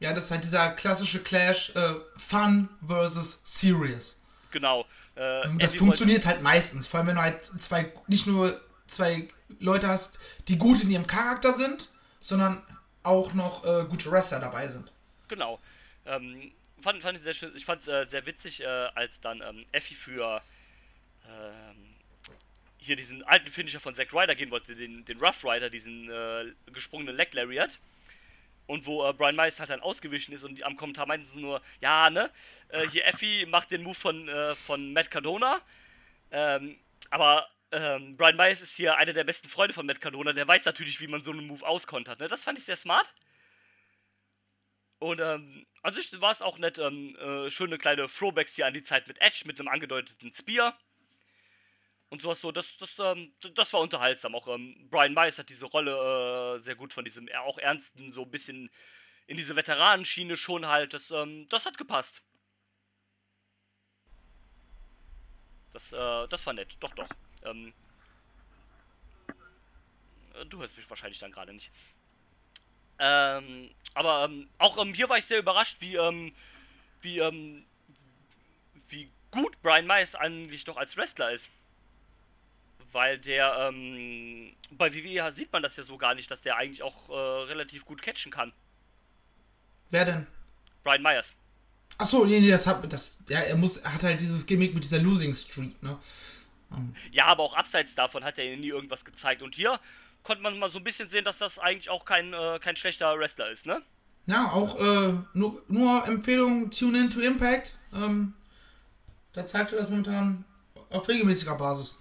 Ja, das ist halt dieser klassische Clash, äh, Fun versus Serious. Genau. Äh, Und das Effie funktioniert halt meistens, vor allem wenn du halt zwei, nicht nur zwei Leute hast, die gut in ihrem Charakter sind, sondern auch noch äh, gute Wrestler dabei sind. Genau. Ähm, fand, fand ich sehr schön, ich fand es äh, sehr witzig, äh, als dann ähm, Effie für ähm, hier diesen alten Finisher von Zack Ryder gehen wollte, den, den Rough Rider, diesen äh, gesprungenen Leg Lariat. Und wo äh, Brian Myers halt dann ausgewichen ist und die, am Kommentar meinten sie nur, ja, ne, äh, hier Effie macht den Move von, äh, von Matt Cardona. Ähm, aber ähm, Brian Myers ist hier einer der besten Freunde von Matt Cardona, der weiß natürlich, wie man so einen Move auskontert. Ne? Das fand ich sehr smart. Und ähm, an sich war es auch nett, ähm, äh, schöne kleine Throwbacks hier an die Zeit mit Edge, mit einem angedeuteten Spear. Und sowas so, das, das, ähm, das war unterhaltsam. Auch ähm, Brian Myers hat diese Rolle äh, sehr gut von diesem eher auch ernsten, so ein bisschen in diese Veteranenschiene schon halt. Das, ähm, das hat gepasst. Das, äh, das war nett, doch, doch. Ähm, äh, du hörst mich wahrscheinlich dann gerade nicht. Ähm, aber ähm, auch ähm, hier war ich sehr überrascht, wie, ähm, wie, ähm, wie gut Brian Myers eigentlich doch als Wrestler ist. Weil der, ähm, bei WWE sieht man das ja so gar nicht, dass der eigentlich auch äh, relativ gut catchen kann. Wer denn? Brian Myers. Achso, nee, nee, das hat, das, ja, er muss, er hat halt dieses Gimmick mit dieser Losing Streak, ne? Ja, aber auch abseits davon hat er nie irgendwas gezeigt. Und hier konnte man mal so ein bisschen sehen, dass das eigentlich auch kein, äh, kein schlechter Wrestler ist, ne? Ja, auch, äh, nur, nur Empfehlung, Tune in to Impact. Ähm, da zeigt er das momentan auf regelmäßiger Basis.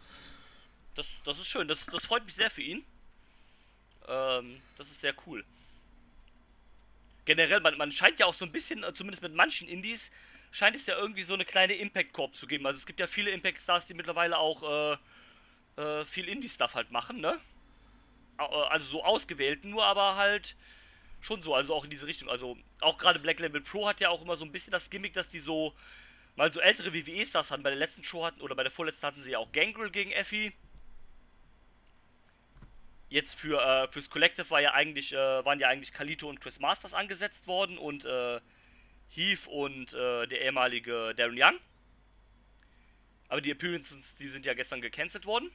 Das, das ist schön, das, das freut mich sehr für ihn. Ähm, das ist sehr cool. Generell, man, man scheint ja auch so ein bisschen, äh, zumindest mit manchen Indies, scheint es ja irgendwie so eine kleine Impact-Corp zu geben. Also es gibt ja viele Impact-Stars, die mittlerweile auch äh, äh, viel Indie-Stuff halt machen, ne? also so ausgewählt, nur aber halt schon so, also auch in diese Richtung. Also auch gerade Black Label Pro hat ja auch immer so ein bisschen das Gimmick, dass die so mal so ältere WWE-Stars hatten. Bei der letzten Show hatten oder bei der vorletzten hatten sie ja auch Gangrel gegen Effie. Jetzt für äh, fürs Collective war ja eigentlich, äh, waren ja eigentlich Kalito und Chris Masters angesetzt worden und äh, Heath und äh, der ehemalige Darren Young. Aber die Appearances, die sind ja gestern gecancelt worden.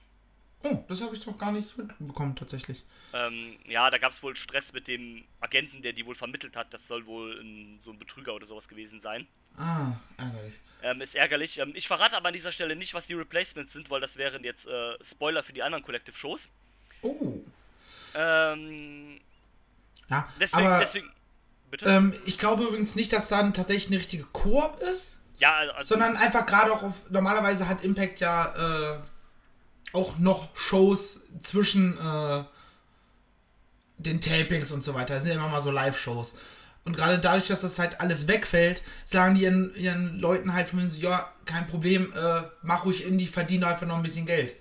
Oh, das habe ich doch gar nicht mitbekommen, tatsächlich. Ähm, ja, da gab es wohl Stress mit dem Agenten, der die wohl vermittelt hat. Das soll wohl ein, so ein Betrüger oder sowas gewesen sein. Ah, ärgerlich. Ähm, ist ärgerlich. Ähm, ich verrate aber an dieser Stelle nicht, was die Replacements sind, weil das wären jetzt äh, Spoiler für die anderen Collective-Shows. Ähm, Ja, deswegen, aber deswegen. Bitte? ähm, ich glaube übrigens nicht, dass dann tatsächlich eine richtige Koop ist, ja, also. sondern einfach gerade auch auf. Normalerweise hat Impact ja äh, auch noch Shows zwischen äh, den Tapings und so weiter. Das sind ja immer mal so Live-Shows. Und gerade dadurch, dass das halt alles wegfällt, sagen die ihren, ihren Leuten halt von mir so, ja, kein Problem, äh, mach ruhig Indie, verdiene einfach noch ein bisschen Geld.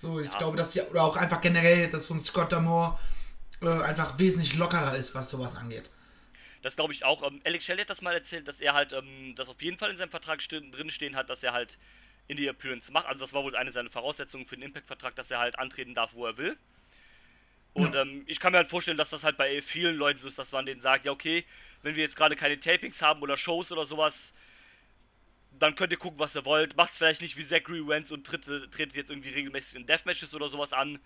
So, ich Ja. glaube, dass die, oder auch einfach generell, dass so ein Scott Damore äh, einfach wesentlich lockerer ist, was sowas angeht. Das glaube ich auch. Ähm, Alex Shelley hat das mal erzählt, dass er halt ähm, das auf jeden Fall in seinem Vertrag drin stehen hat, dass er halt in die Appearance macht. Also das war wohl eine seiner Voraussetzungen für den Impact-Vertrag, dass er halt antreten darf, wo er will. Und ähm, ich kann mir halt vorstellen, dass das halt bei vielen Leuten so ist, dass man denen sagt, ja okay, wenn wir jetzt gerade keine Tapings haben oder Shows oder sowas, dann könnt ihr gucken, was ihr wollt. Macht's vielleicht nicht wie Zachary Wentz und tritt, tretet jetzt irgendwie regelmäßig in Deathmatches oder sowas an.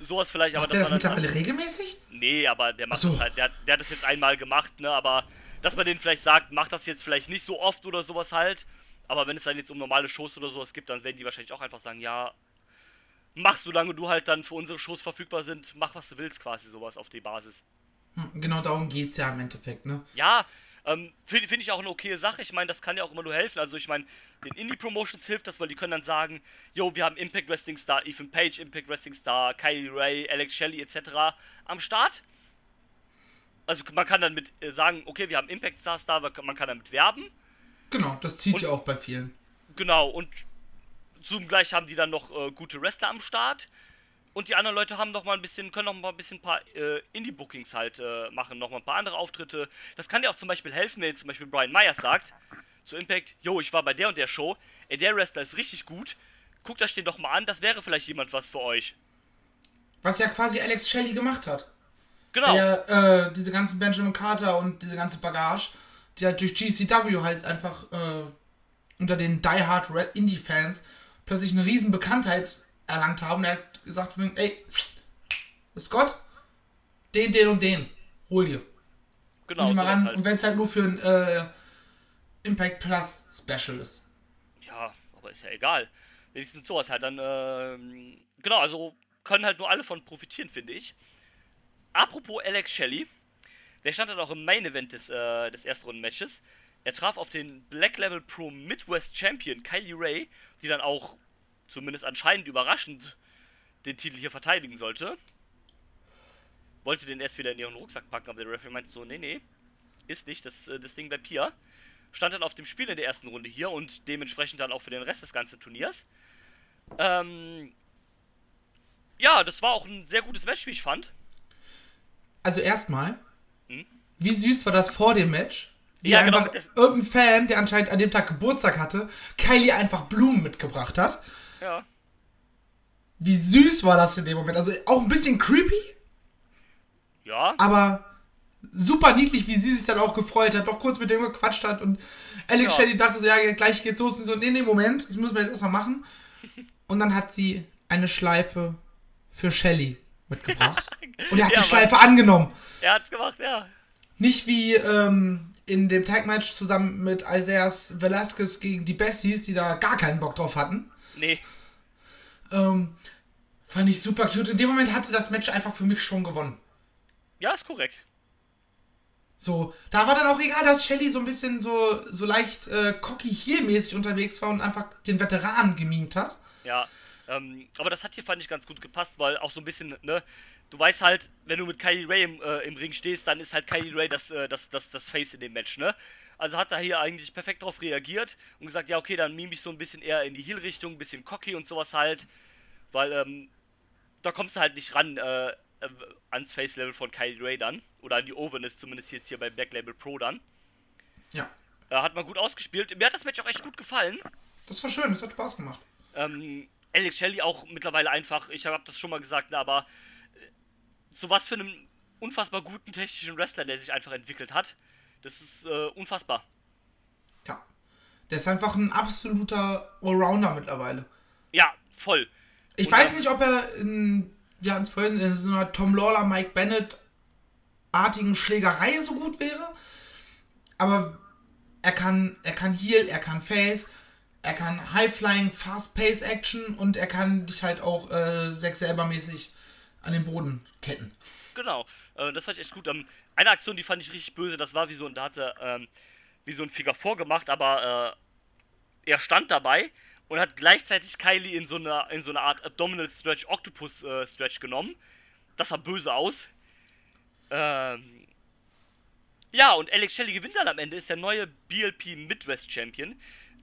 Sowas vielleicht, aber Macht der das man halt- mittlerweile regelmäßig? Nee, aber der macht Ach so. das halt, der, hat- der hat das jetzt einmal gemacht, ne, aber dass man denen vielleicht sagt, macht das jetzt vielleicht nicht so oft oder sowas halt, aber wenn es dann jetzt um normale Shows oder sowas gibt, dann werden die wahrscheinlich auch einfach sagen, ja, mach solange du halt dann für unsere Shows verfügbar sind, mach was du willst quasi sowas auf die Basis. Hm, Genau darum geht's ja im Endeffekt, ne? Ja, ähm, finde find ich auch eine okaye Sache. Ich meine, das kann ja auch immer nur helfen. Also ich meine, den Indie-Promotions hilft das, weil die können dann sagen, yo, wir haben Impact Wrestling Star Ethan Page, Impact Wrestling Star Kylie Ray, Alex Shelley etc. am Start. Also man kann dann mit äh, sagen, okay, wir haben Impact Stars da, man kann damit werben. Genau, das zieht ja auch bei vielen. Genau, und zum Gleich haben die dann noch äh, gute Wrestler am Start. Und die anderen Leute haben noch mal ein bisschen, können noch mal ein bisschen ein paar äh, Indie-Bookings halt äh, machen, noch mal ein paar andere Auftritte. Das kann dir auch zum Beispiel helfen, wenn jetzt zum Beispiel Brian Myers sagt zu Impact, yo, ich war bei der und der Show, ey, der Wrestler ist richtig gut, guckt euch den doch mal an, das wäre vielleicht jemand was für euch. Was ja quasi Alex Shelley gemacht hat. Genau, Der, äh, diese ganzen Benjamin Carter und diese ganze Bagage, die halt durch GCW halt einfach äh, unter den Die Hard Red Indie-Fans plötzlich eine riesen Bekanntheit erlangt haben. Er hat gesagt, ey, Scott, den, den und den, hol dir. genau, ran. halt. Und wenn es halt nur für ein äh, Impact Plus Special ist. Ja, aber ist ja egal. Wenigstens sowas halt dann, ähm, genau, also können halt nur alle von profitieren, finde ich. Apropos Alex Shelley, der stand dann auch im Main Event des, äh, des Erstrunden-Matches. Er traf auf den Black Level Pro Midwest Champion Kylie Ray, die dann auch zumindest anscheinend überraschend den Titel hier verteidigen sollte. Wollte den erst wieder in ihren Rucksack packen, aber der Referee meinte so, nee, nee, ist nicht, das, äh, das Ding bleibt hier. Stand dann auf dem Spiel in der ersten Runde hier und dementsprechend dann auch für den Rest des ganzen Turniers. Ähm, ja, das war auch ein sehr gutes Match, wie ich fand. Also erstmal, Hm? wie süß war das vor dem Match? Wie Ja, genau, einfach mit irgendein Fan, der anscheinend an dem Tag Geburtstag hatte, Kylie einfach Blumen mitgebracht hat. Ja. Wie süß war das in dem Moment? Also auch ein bisschen creepy, Ja, aber super niedlich, wie sie sich dann auch gefreut hat, noch kurz mit dem gequatscht hat und Alex Ja. Shelley dachte so, ja, gleich geht's los und so, nee, nee, Moment, das müssen wir jetzt erstmal machen. (laughs) Und dann hat sie eine Schleife für Shelley mitgebracht. (laughs) Und er hat Ja, die Schleife angenommen. er hat's gemacht, ja. Nicht wie ähm, in dem Tag-Match zusammen mit Isaias Velasquez gegen die Besties, die da gar keinen Bock drauf hatten. Nee, Ähm, fand ich super cute. In dem Moment hatte das Match einfach für mich schon gewonnen. ja, ist korrekt. So, da war dann auch egal, dass Shelly so ein bisschen so, so leicht äh, cocky heel-mäßig unterwegs war und einfach den Veteranen gemimt hat. Ja, ähm, aber das hat hier, fand ich, ganz gut gepasst, weil auch so ein bisschen, ne, du weißt halt, wenn du mit Kylie Ray im, äh, im Ring stehst, dann ist halt Kylie Ray das, äh, das, das, das Face in dem Match, ne? Also hat er hier eigentlich perfekt drauf reagiert und gesagt, ja, okay, dann mime ich so ein bisschen eher in die Heel-Richtung, ein bisschen cocky und sowas halt, weil, ähm, da kommst du halt nicht ran äh, äh, ans Face-Level von Kylie Ray dann. Oder an die Overness, zumindest jetzt hier bei Black Label Pro dann. Ja. Äh, hat man gut ausgespielt. Mir hat das Match auch echt gut gefallen. Das war schön, das hat Spaß gemacht. Ähm, Alex Shelley auch mittlerweile einfach, ich habe das schon mal gesagt, ne, aber äh, zu was für einem unfassbar guten technischen Wrestler, der sich einfach entwickelt hat. Das ist äh, unfassbar. Ja. Der ist einfach ein absoluter Allrounder mittlerweile. Ja, voll. Ich Und weiß nicht, ob er in, hatten es vorhin, in so einer Tom Lawler, Mike Bennett artigen Schlägerei so gut wäre. Aber er kann, er kann Heal, er kann Face, er kann High-Flying, Fast-Pace-Action und er kann dich halt auch äh, Zack selber mäßig an den Boden ketten. Genau, äh, das fand ich echt gut. Ähm, eine Aktion, die fand ich richtig böse, das war wie so ein, da hat er ähm, wie so ein Figure vorgemacht, aber äh, er stand dabei und hat gleichzeitig Kylie in so eine, in so eine Art Abdominal Stretch, Octopus äh, Stretch genommen. Das sah böse aus. Ähm, ja, und Alex Shelley gewinnt dann am Ende, ist der neue BLP Midwest Champion.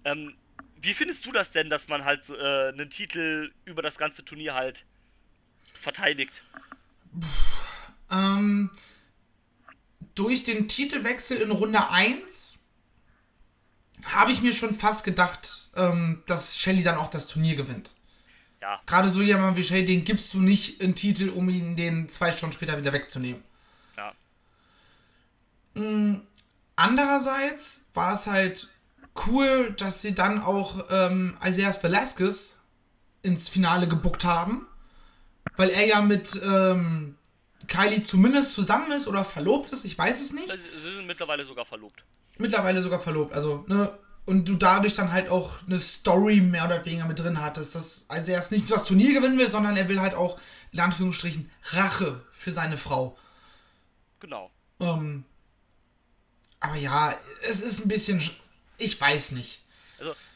Ähm, wie findest du das denn, dass man halt äh, einen Titel über das ganze Turnier halt verteidigt? Ähm, durch den Titelwechsel in Runde 1 habe ich mir schon fast gedacht, ähm, dass Shelly dann auch das Turnier gewinnt. Ja, Gerade so jemand wie Shelly, den gibst du nicht einen Titel, um ihn den zwei Stunden später wieder wegzunehmen. ja. Andererseits war es halt cool, dass sie dann auch ähm, Isaias Velasquez ins Finale gebuckt haben, weil er ja mit ähm, Kylie zumindest zusammen ist oder verlobt ist, ich weiß es nicht. Also, Sie sind mittlerweile sogar verlobt. mittlerweile sogar verlobt. Also, ne? Und du dadurch dann halt auch eine Story mehr oder weniger mit drin hattest, dass also er erst nicht nur das Turnier gewinnen will, sondern er will halt auch, in Anführungsstrichen, Rache für seine Frau. Genau. Ähm, aber ja, es ist ein bisschen. sch- Ich weiß nicht.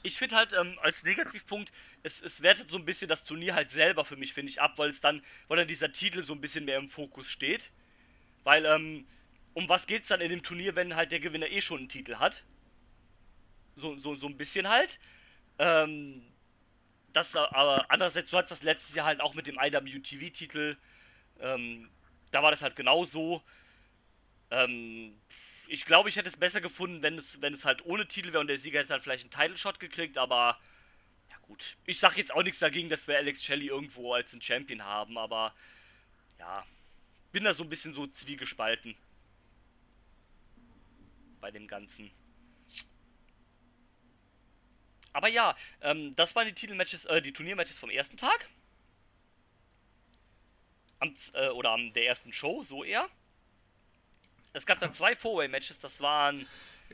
Ich finde halt ähm, als Negativpunkt, es, es wertet so ein bisschen das Turnier halt selber für mich, finde ich, ab, weil es dann, weil dann dieser Titel so ein bisschen mehr im Fokus steht. Weil, ähm, um was geht's dann in dem Turnier, wenn halt der Gewinner eh schon einen Titel hat? So, so, so ein bisschen halt. Ähm, das, äh, aber andererseits, du hattest das letztes Jahr halt auch mit dem IWTV-Titel. Ähm, da war das halt genauso. Ähm, ich glaube, ich hätte es besser gefunden, wenn es, wenn es halt ohne Titel wäre und der Sieger hätte dann vielleicht einen Title-Shot gekriegt, aber ja gut. Ich sage jetzt auch nichts dagegen, dass wir Alex Shelley irgendwo als einen Champion haben, aber ja, bin da so ein bisschen so zwiegespalten bei dem Ganzen. Aber ja, ähm, das waren die Titelmatches, äh, die Turniermatches vom ersten Tag. Am, äh, oder am der ersten Show, so eher. Es gab dann zwei Four-Way-Matches, das waren.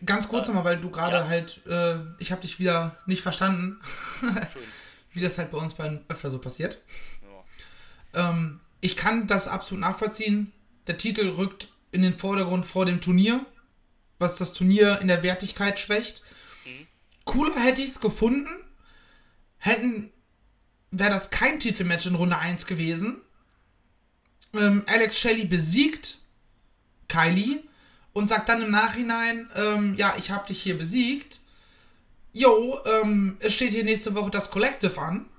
Ganz kurz nochmal, weil du gerade ja. halt. Äh, ich habe dich wieder nicht verstanden, (laughs) wie das halt bei uns beiden öfter so passiert. Ja. Ähm, ich kann das absolut nachvollziehen. Der Titel rückt in den Vordergrund vor dem Turnier, was das Turnier in der Wertigkeit schwächt. Cooler hätte ich es gefunden, hätten, wäre das kein Titelmatch in Runde 1 gewesen. Ähm, Alex Shelley besiegt Kylie und sagt dann im Nachhinein, ähm, ja, ich habe dich hier besiegt. Jo, ähm, es steht hier nächste Woche das Collective an.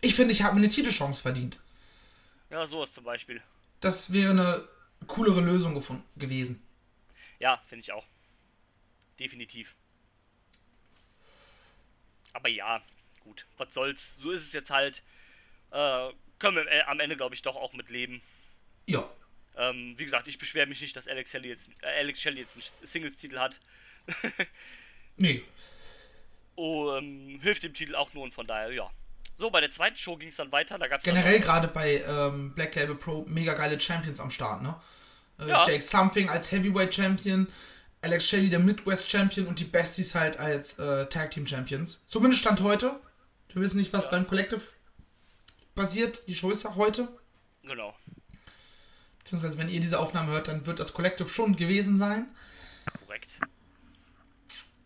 Ich finde, ich habe mir eine Titelchance verdient. ja, sowas zum Beispiel. Das wäre eine coolere Lösung gefunden, gewesen. Ja, finde ich auch. Definitiv. Aber ja, gut, was soll's. So ist es jetzt halt. Äh, können wir äh, am Ende, glaube ich, doch auch mit leben. Ja. Ähm, wie gesagt, ich beschwere mich nicht, dass Alex Shelley jetzt, äh, Alex Shelley jetzt einen Singles-Titel hat. (laughs) Nee. Oh, ähm, hilft dem Titel auch nur und von daher, ja. So, bei der zweiten Show ging es dann weiter. Da gab's Generell gerade bei ähm, Black Label Pro mega geile Champions am Start, ne? Äh, Ja. Jake Something als Heavyweight Champion, Alex Shelley der Midwest Champion und die Besties halt als äh, Tag Team Champions. Zumindest Stand heute. Wir wissen nicht, was beim Collective passiert. Die Show ist ja heute. Genau. Beziehungsweise, wenn ihr diese Aufnahme hört, dann wird das Collective schon gewesen sein. Korrekt.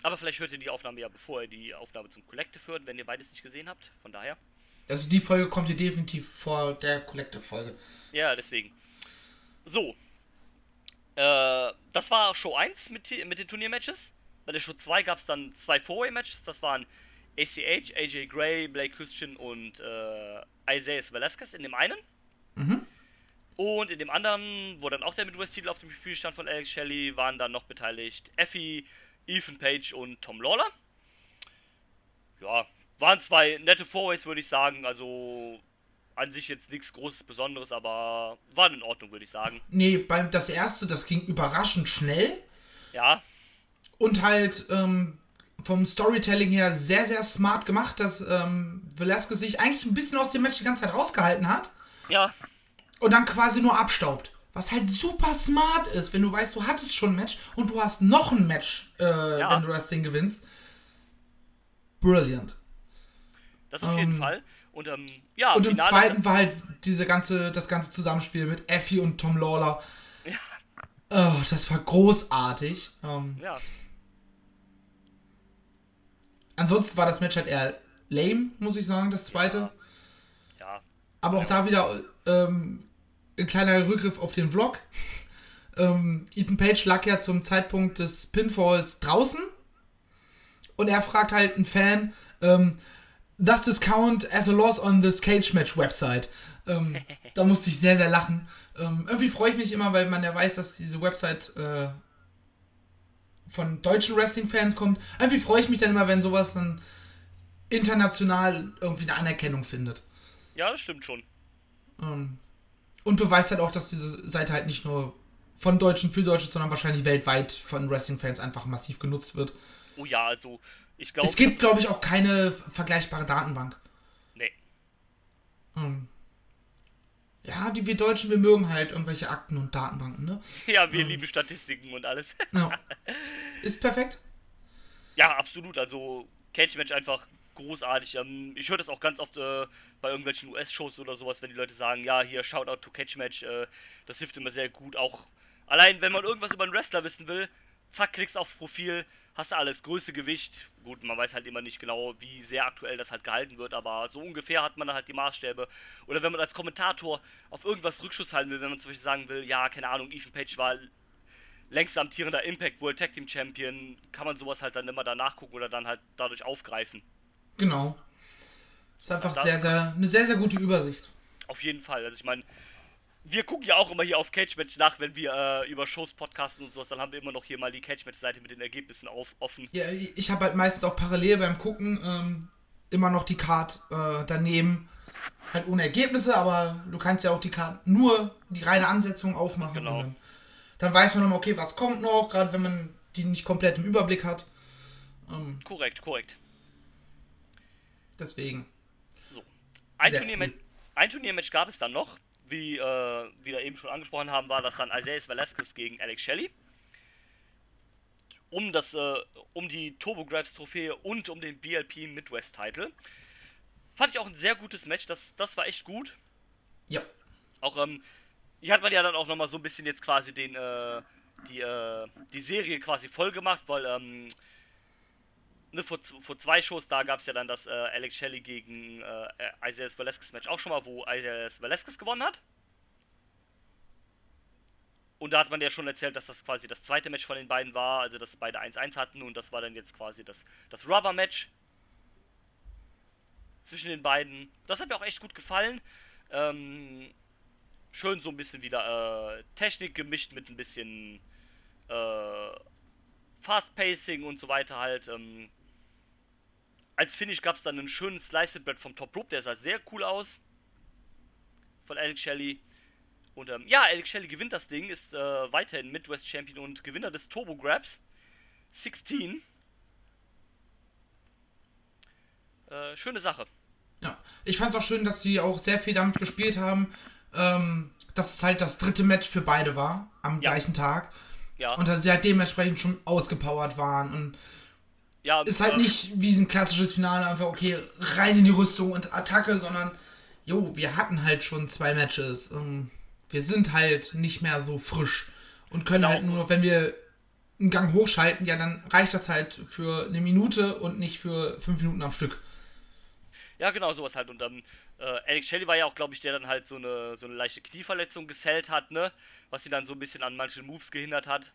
Aber vielleicht hört ihr die Aufnahme ja, bevor ihr die Aufnahme zum Collective hört, wenn ihr beides nicht gesehen habt. Von daher. Also die Folge kommt hier definitiv vor der Collective-Folge. Ja, deswegen. So. Äh, das war Show 1 mit, mit den Turniermatches. Bei der Show 2 gab es dann zwei Four-Way-Matches. Das waren ACH, AJ Gray, Blake Christian und äh, Isaiah Velasquez in dem einen. Und in dem anderen, wo dann auch der Midwest-Titel auf dem Spiel stand von Alex Shelley, waren dann noch beteiligt Effie, Ethan Page und Tom Lawler. Ja, waren zwei nette Fourways, würde ich sagen. Also an sich jetzt nichts Großes Besonderes, aber waren in Ordnung, würde ich sagen. Nee, beim, das erste, das ging überraschend schnell. Ja, Und halt ähm, vom Storytelling her sehr, sehr smart gemacht, dass ähm, Velasquez sich eigentlich ein bisschen aus dem Match die ganze Zeit rausgehalten hat ja, und dann quasi nur abstaubt. Was halt super smart ist, wenn du weißt, du hattest schon ein Match und du hast noch ein Match, äh, Ja. wenn du das Ding gewinnst. Brilliant. das auf jeden Ähm, Fall. Und ähm, ja, Und im Finale- zweiten war halt diese ganze, das ganze Zusammenspiel mit Effie und Tom Lawler. Oh, das war großartig. Ähm, Ja, ansonsten war das Match halt eher lame, muss ich sagen, das zweite. ja, Aber auch da wieder ähm, ein kleiner Rückgriff auf den Vlog. Ähm, Ethan Page lag ja zum Zeitpunkt des Pinfalls draußen. Und er fragt halt einen Fan, ähm, does this count as a loss on this Cage Match Website? Ähm, (laughs) da musste ich sehr, sehr lachen. Ähm, irgendwie freue ich mich immer, weil man ja weiß, dass diese Website äh, von deutschen Wrestling-Fans kommt. Irgendwie freue ich mich dann immer, wenn sowas dann international irgendwie eine Anerkennung findet. ja, das stimmt schon. Ähm, und beweist halt auch, dass diese Seite halt nicht nur von Deutschen für Deutsche, sondern wahrscheinlich weltweit von Wrestling-Fans einfach massiv genutzt wird. Oh ja, also ich glaube. Es gibt, glaube ich, auch keine vergleichbare Datenbank. Nee. Ähm, ja, die wir Deutschen, wir mögen halt irgendwelche Akten und Datenbanken, ne? (laughs) Ja, wir lieben Statistiken und alles. Ja. (laughs) Ist perfekt. Ja, absolut. Also Cage Match einfach großartig. Ähm, ich höre das auch ganz oft äh, bei irgendwelchen US-Shows oder sowas, wenn die Leute sagen, ja, hier Shoutout to Cage Match, äh, das hilft immer sehr gut. Auch allein, wenn man irgendwas über einen Wrestler wissen will, zack, klickst aufs Profil, hast du alles, Größe, Gewicht. Gut, man weiß halt immer nicht genau, wie sehr aktuell das halt gehalten wird, aber so ungefähr hat man halt die Maßstäbe. Oder wenn man als Kommentator auf irgendwas Rückschuss halten will, wenn man zum Beispiel sagen will, ja, keine Ahnung, Ethan Page war längst amtierender Impact World Tag Team Champion, kann man sowas halt dann immer da nachgucken oder dann halt dadurch aufgreifen. Genau. Ist einfach da- sehr, sehr, eine sehr, sehr gute Übersicht. Auf jeden Fall. Also ich meine, wir gucken ja auch immer hier auf Cage Match nach, wenn wir äh, über Shows podcasten und sowas, dann haben wir immer noch hier mal die Cage Match Seite mit den Ergebnissen auf, offen. Ja, ich habe halt meistens auch parallel beim Gucken ähm, immer noch die Card äh, daneben. Halt ohne Ergebnisse, aber du kannst ja auch die Card nur die reine Ansetzung aufmachen. Genau. Dann, dann weiß man immer, okay, was kommt noch, gerade wenn man die nicht komplett im Überblick hat. Ähm, Korrekt, korrekt. Deswegen. So. Ein Turniermatch, ein Turniermatch gab es dann noch. Wie äh, wir eben schon angesprochen haben, war das dann Isaiah Velasquez gegen Alex Shelley. Um, das, äh, um die Turbo Grabs Trophäe und um den BLP Midwest Title. Fand ich auch ein sehr gutes Match, das, das war echt gut. Ja. Auch, ähm, hier hat man ja dann auch nochmal so ein bisschen jetzt quasi den, äh, die, äh, die Serie quasi voll gemacht, weil, ähm, ne, vor, vor zwei Shows, da gab es ja dann das äh, Alex Shelley gegen äh, Isaiah Velasquez Match auch schon mal, wo Isaiah Velasquez gewonnen hat. Und da hat man ja schon erzählt, dass das quasi das zweite Match von den beiden war, also dass beide 1-1 hatten und das war dann jetzt quasi das, das Rubber-Match zwischen den beiden. Das hat mir auch echt gut gefallen. Ähm, schön so ein bisschen wieder äh, Technik gemischt mit ein bisschen äh, Fast Pacing und so weiter halt. Ähm, als Finish gab es dann einen schönen Sliced Bread vom Top Rope, der sah sehr cool aus. Von Alex Shelley. Und ähm, ja, Alex Shelley gewinnt das Ding, ist äh, weiterhin Midwest Champion und Gewinner des Turbo Grabs. 16. Äh, schöne Sache. Ja, ich fand es auch schön, dass sie auch sehr viel damit gespielt haben, ähm, dass es halt das dritte Match für beide war, am Ja. gleichen Tag. Ja, Und dass sie halt dementsprechend schon ausgepowert waren. Und ja ist halt nicht wie ein klassisches Finale einfach, okay, rein in die Rüstung und Attacke, sondern, jo, wir hatten halt schon zwei Matches. Ähm, wir sind halt nicht mehr so frisch und können Genau. halt nur noch, wenn wir einen Gang hochschalten, ja, dann reicht das halt für eine Minute und nicht für fünf Minuten am Stück. Ja, genau, sowas halt. Und ähm, äh, Alex Shelley war ja auch, glaube ich, der dann halt so eine, so eine leichte Knieverletzung gesellt hat, ne? Was ihn dann so ein bisschen an manchen Moves gehindert hat.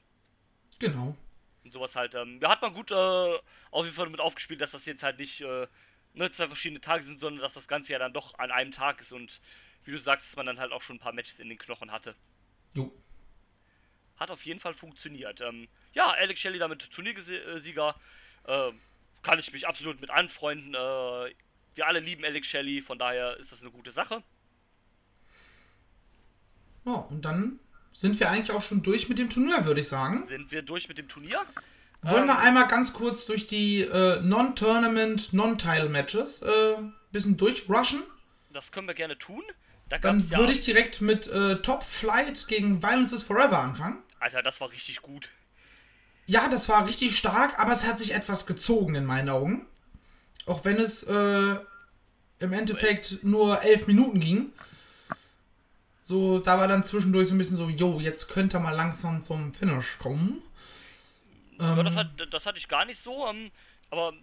Genau. Und sowas halt. Ähm, ja, hat man gut äh, auf jeden Fall damit aufgespielt, dass das jetzt halt nicht äh, ne, zwei verschiedene Tage sind, sondern dass das Ganze ja dann doch an einem Tag ist und wie du sagst, dass man dann halt auch schon ein paar Matches in den Knochen hatte. Jo. Hat auf jeden Fall funktioniert. Ähm, ja, Alex Shelley damit Turniersieger. Äh, kann ich mich absolut mit anfreunden. Äh, wir alle lieben Alex Shelley, von daher ist das eine gute Sache. Ja, und dann sind wir eigentlich auch schon durch mit dem Turnier, würde ich sagen. Sind wir durch mit dem Turnier? Wollen wir Ähm, einmal ganz kurz durch die äh, Non-Tournament, Non-Title-Matches äh, bisschen durchrushen? Das können wir gerne tun. Da Dann ja. würde ich direkt mit äh, Top Flight gegen Violence is Forever anfangen. Alter, das war richtig gut. Ja, das war richtig stark, aber es hat sich etwas gezogen in meinen Augen. Auch wenn es äh, im Endeffekt nur elf Minuten ging. So, da war dann zwischendurch so ein bisschen so, yo, jetzt könnte mal langsam zum Finish kommen. Aber Ähm. das, hat, das hatte ich gar nicht so. Ähm, aber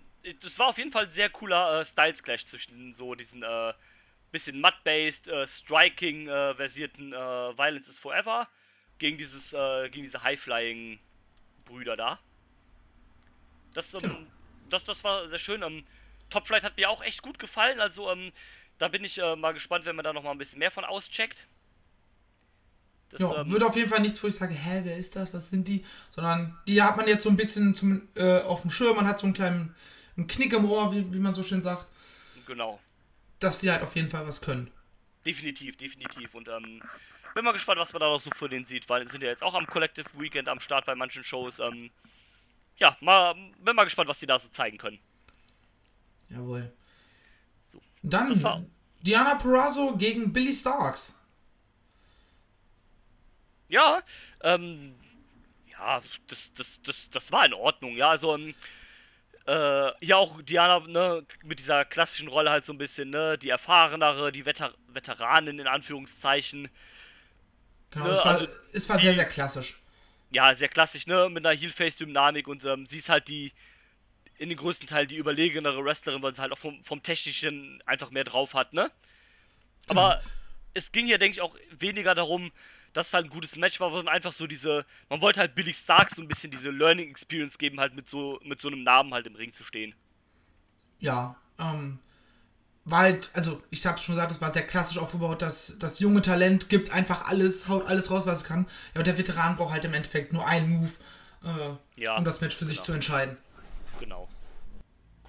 das war auf jeden Fall ein sehr cooler äh, Styles Clash zwischen so diesen äh, bisschen Mud-based, äh, Striking-versierten äh, Violence is Forever gegen dieses äh, gegen diese High-Flying-Brüder da. Das, ähm, Genau. das, das war sehr schön. Ähm, Top Flight hat mir auch echt gut gefallen. Also ähm, da bin ich äh, mal gespannt, wenn man da noch mal ein bisschen mehr von auscheckt. Das, Ja, ähm, wird auf jeden Fall nichts, wo ich sage, hä, wer ist das, was sind die? Sondern die hat man jetzt so ein bisschen zum, äh, auf dem Schirm, man hat so einen kleinen einen Knick im Ohr, wie, wie man so schön sagt, genau. dass die halt auf jeden Fall was können. Definitiv, definitiv. Und ähm, bin mal gespannt, was man da noch so für den sieht, weil sind ja jetzt auch am Collective Weekend am Start bei manchen Shows. Ähm, ja, mal, bin mal gespannt, was die da so zeigen können. Jawohl. So. Dann Diana Perazzo gegen Billy Starks. Ja, ähm, ja, das, das, das, das war in Ordnung, ja, also, ähm, äh, hier auch Diana, ne, mit dieser klassischen Rolle halt so ein bisschen, ne, die erfahrenere, die Veter Veteranin in Anführungszeichen, Genau, Ne, es war, also es war sehr, sehr klassisch. ja, sehr klassisch, ne, mit einer Heel-Face-Dynamik und ähm, sie ist halt die, in den größten Teil die überlegenere Wrestlerin, weil sie halt auch vom, vom Technischen einfach mehr drauf hat, ne? Aber es ging hier, denke ich, auch weniger darum, dass es halt ein gutes Match war, sondern einfach so diese, man wollte halt Billy Starks so ein bisschen diese Learning Experience geben, halt mit so, mit so einem Namen halt im Ring zu stehen. Ja, ähm, war halt, also ich hab's schon gesagt, es war sehr klassisch aufgebaut, dass das junge Talent gibt einfach alles, haut alles raus, was es kann. Ja, und der Veteran braucht halt im Endeffekt nur einen Move, äh, Ja, um das Match für sich genau. zu entscheiden. Genau.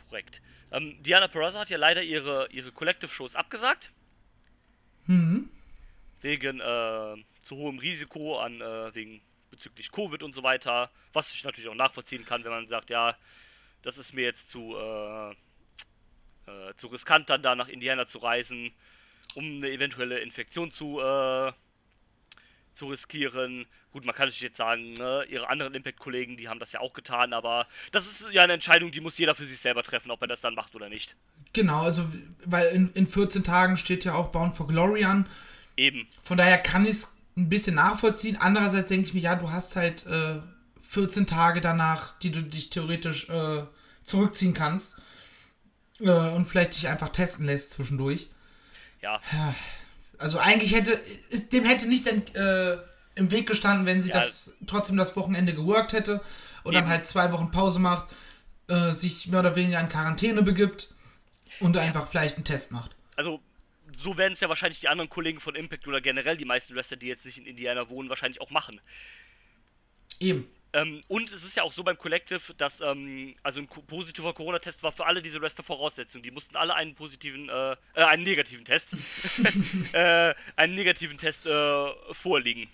Korrekt. Ähm, Diana Perazzo hat ja leider ihre, ihre Collective-Shows abgesagt. Wegen äh, zu hohem Risiko an, äh, wegen bezüglich Covid und so weiter. Was ich natürlich auch nachvollziehen kann, wenn man sagt, ja, das ist mir jetzt zu, äh, äh, zu riskant, dann da nach Indiana zu reisen, um eine eventuelle Infektion zu, äh, zu riskieren. Gut, man kann natürlich jetzt sagen, ne, ihre anderen Impact-Kollegen, die haben das ja auch getan, aber das ist ja eine Entscheidung, die muss jeder für sich selber treffen, ob er das dann macht oder nicht. Genau, also, weil in, in 14 Tagen steht ja auch Bound for Glory an. Eben, Von daher kann ich es ein bisschen nachvollziehen. Andererseits denke ich mir, ja, du hast halt äh, 14 Tage danach, die du dich theoretisch äh, zurückziehen kannst. Äh, und vielleicht dich einfach testen lässt zwischendurch. ja. Also eigentlich hätte, ist, dem hätte nicht äh, im Weg gestanden, wenn sie Ja. das trotzdem das Wochenende geworkt hätte und dann Eben. halt zwei Wochen Pause macht, äh, sich mehr oder weniger in Quarantäne begibt und einfach vielleicht einen Test macht. also so werden es ja wahrscheinlich die anderen Kollegen von Impact oder generell die meisten Wrestler, die jetzt nicht in Indiana wohnen, wahrscheinlich auch machen. Eben. Ähm, und es ist ja auch so beim Collective, dass ähm, also ein positiver Corona-Test war für alle diese Wrestler Voraussetzung. Die mussten alle einen positiven, äh, äh einen negativen Test, (laughs) (laughs) äh, einen negativen Test äh, vorliegen.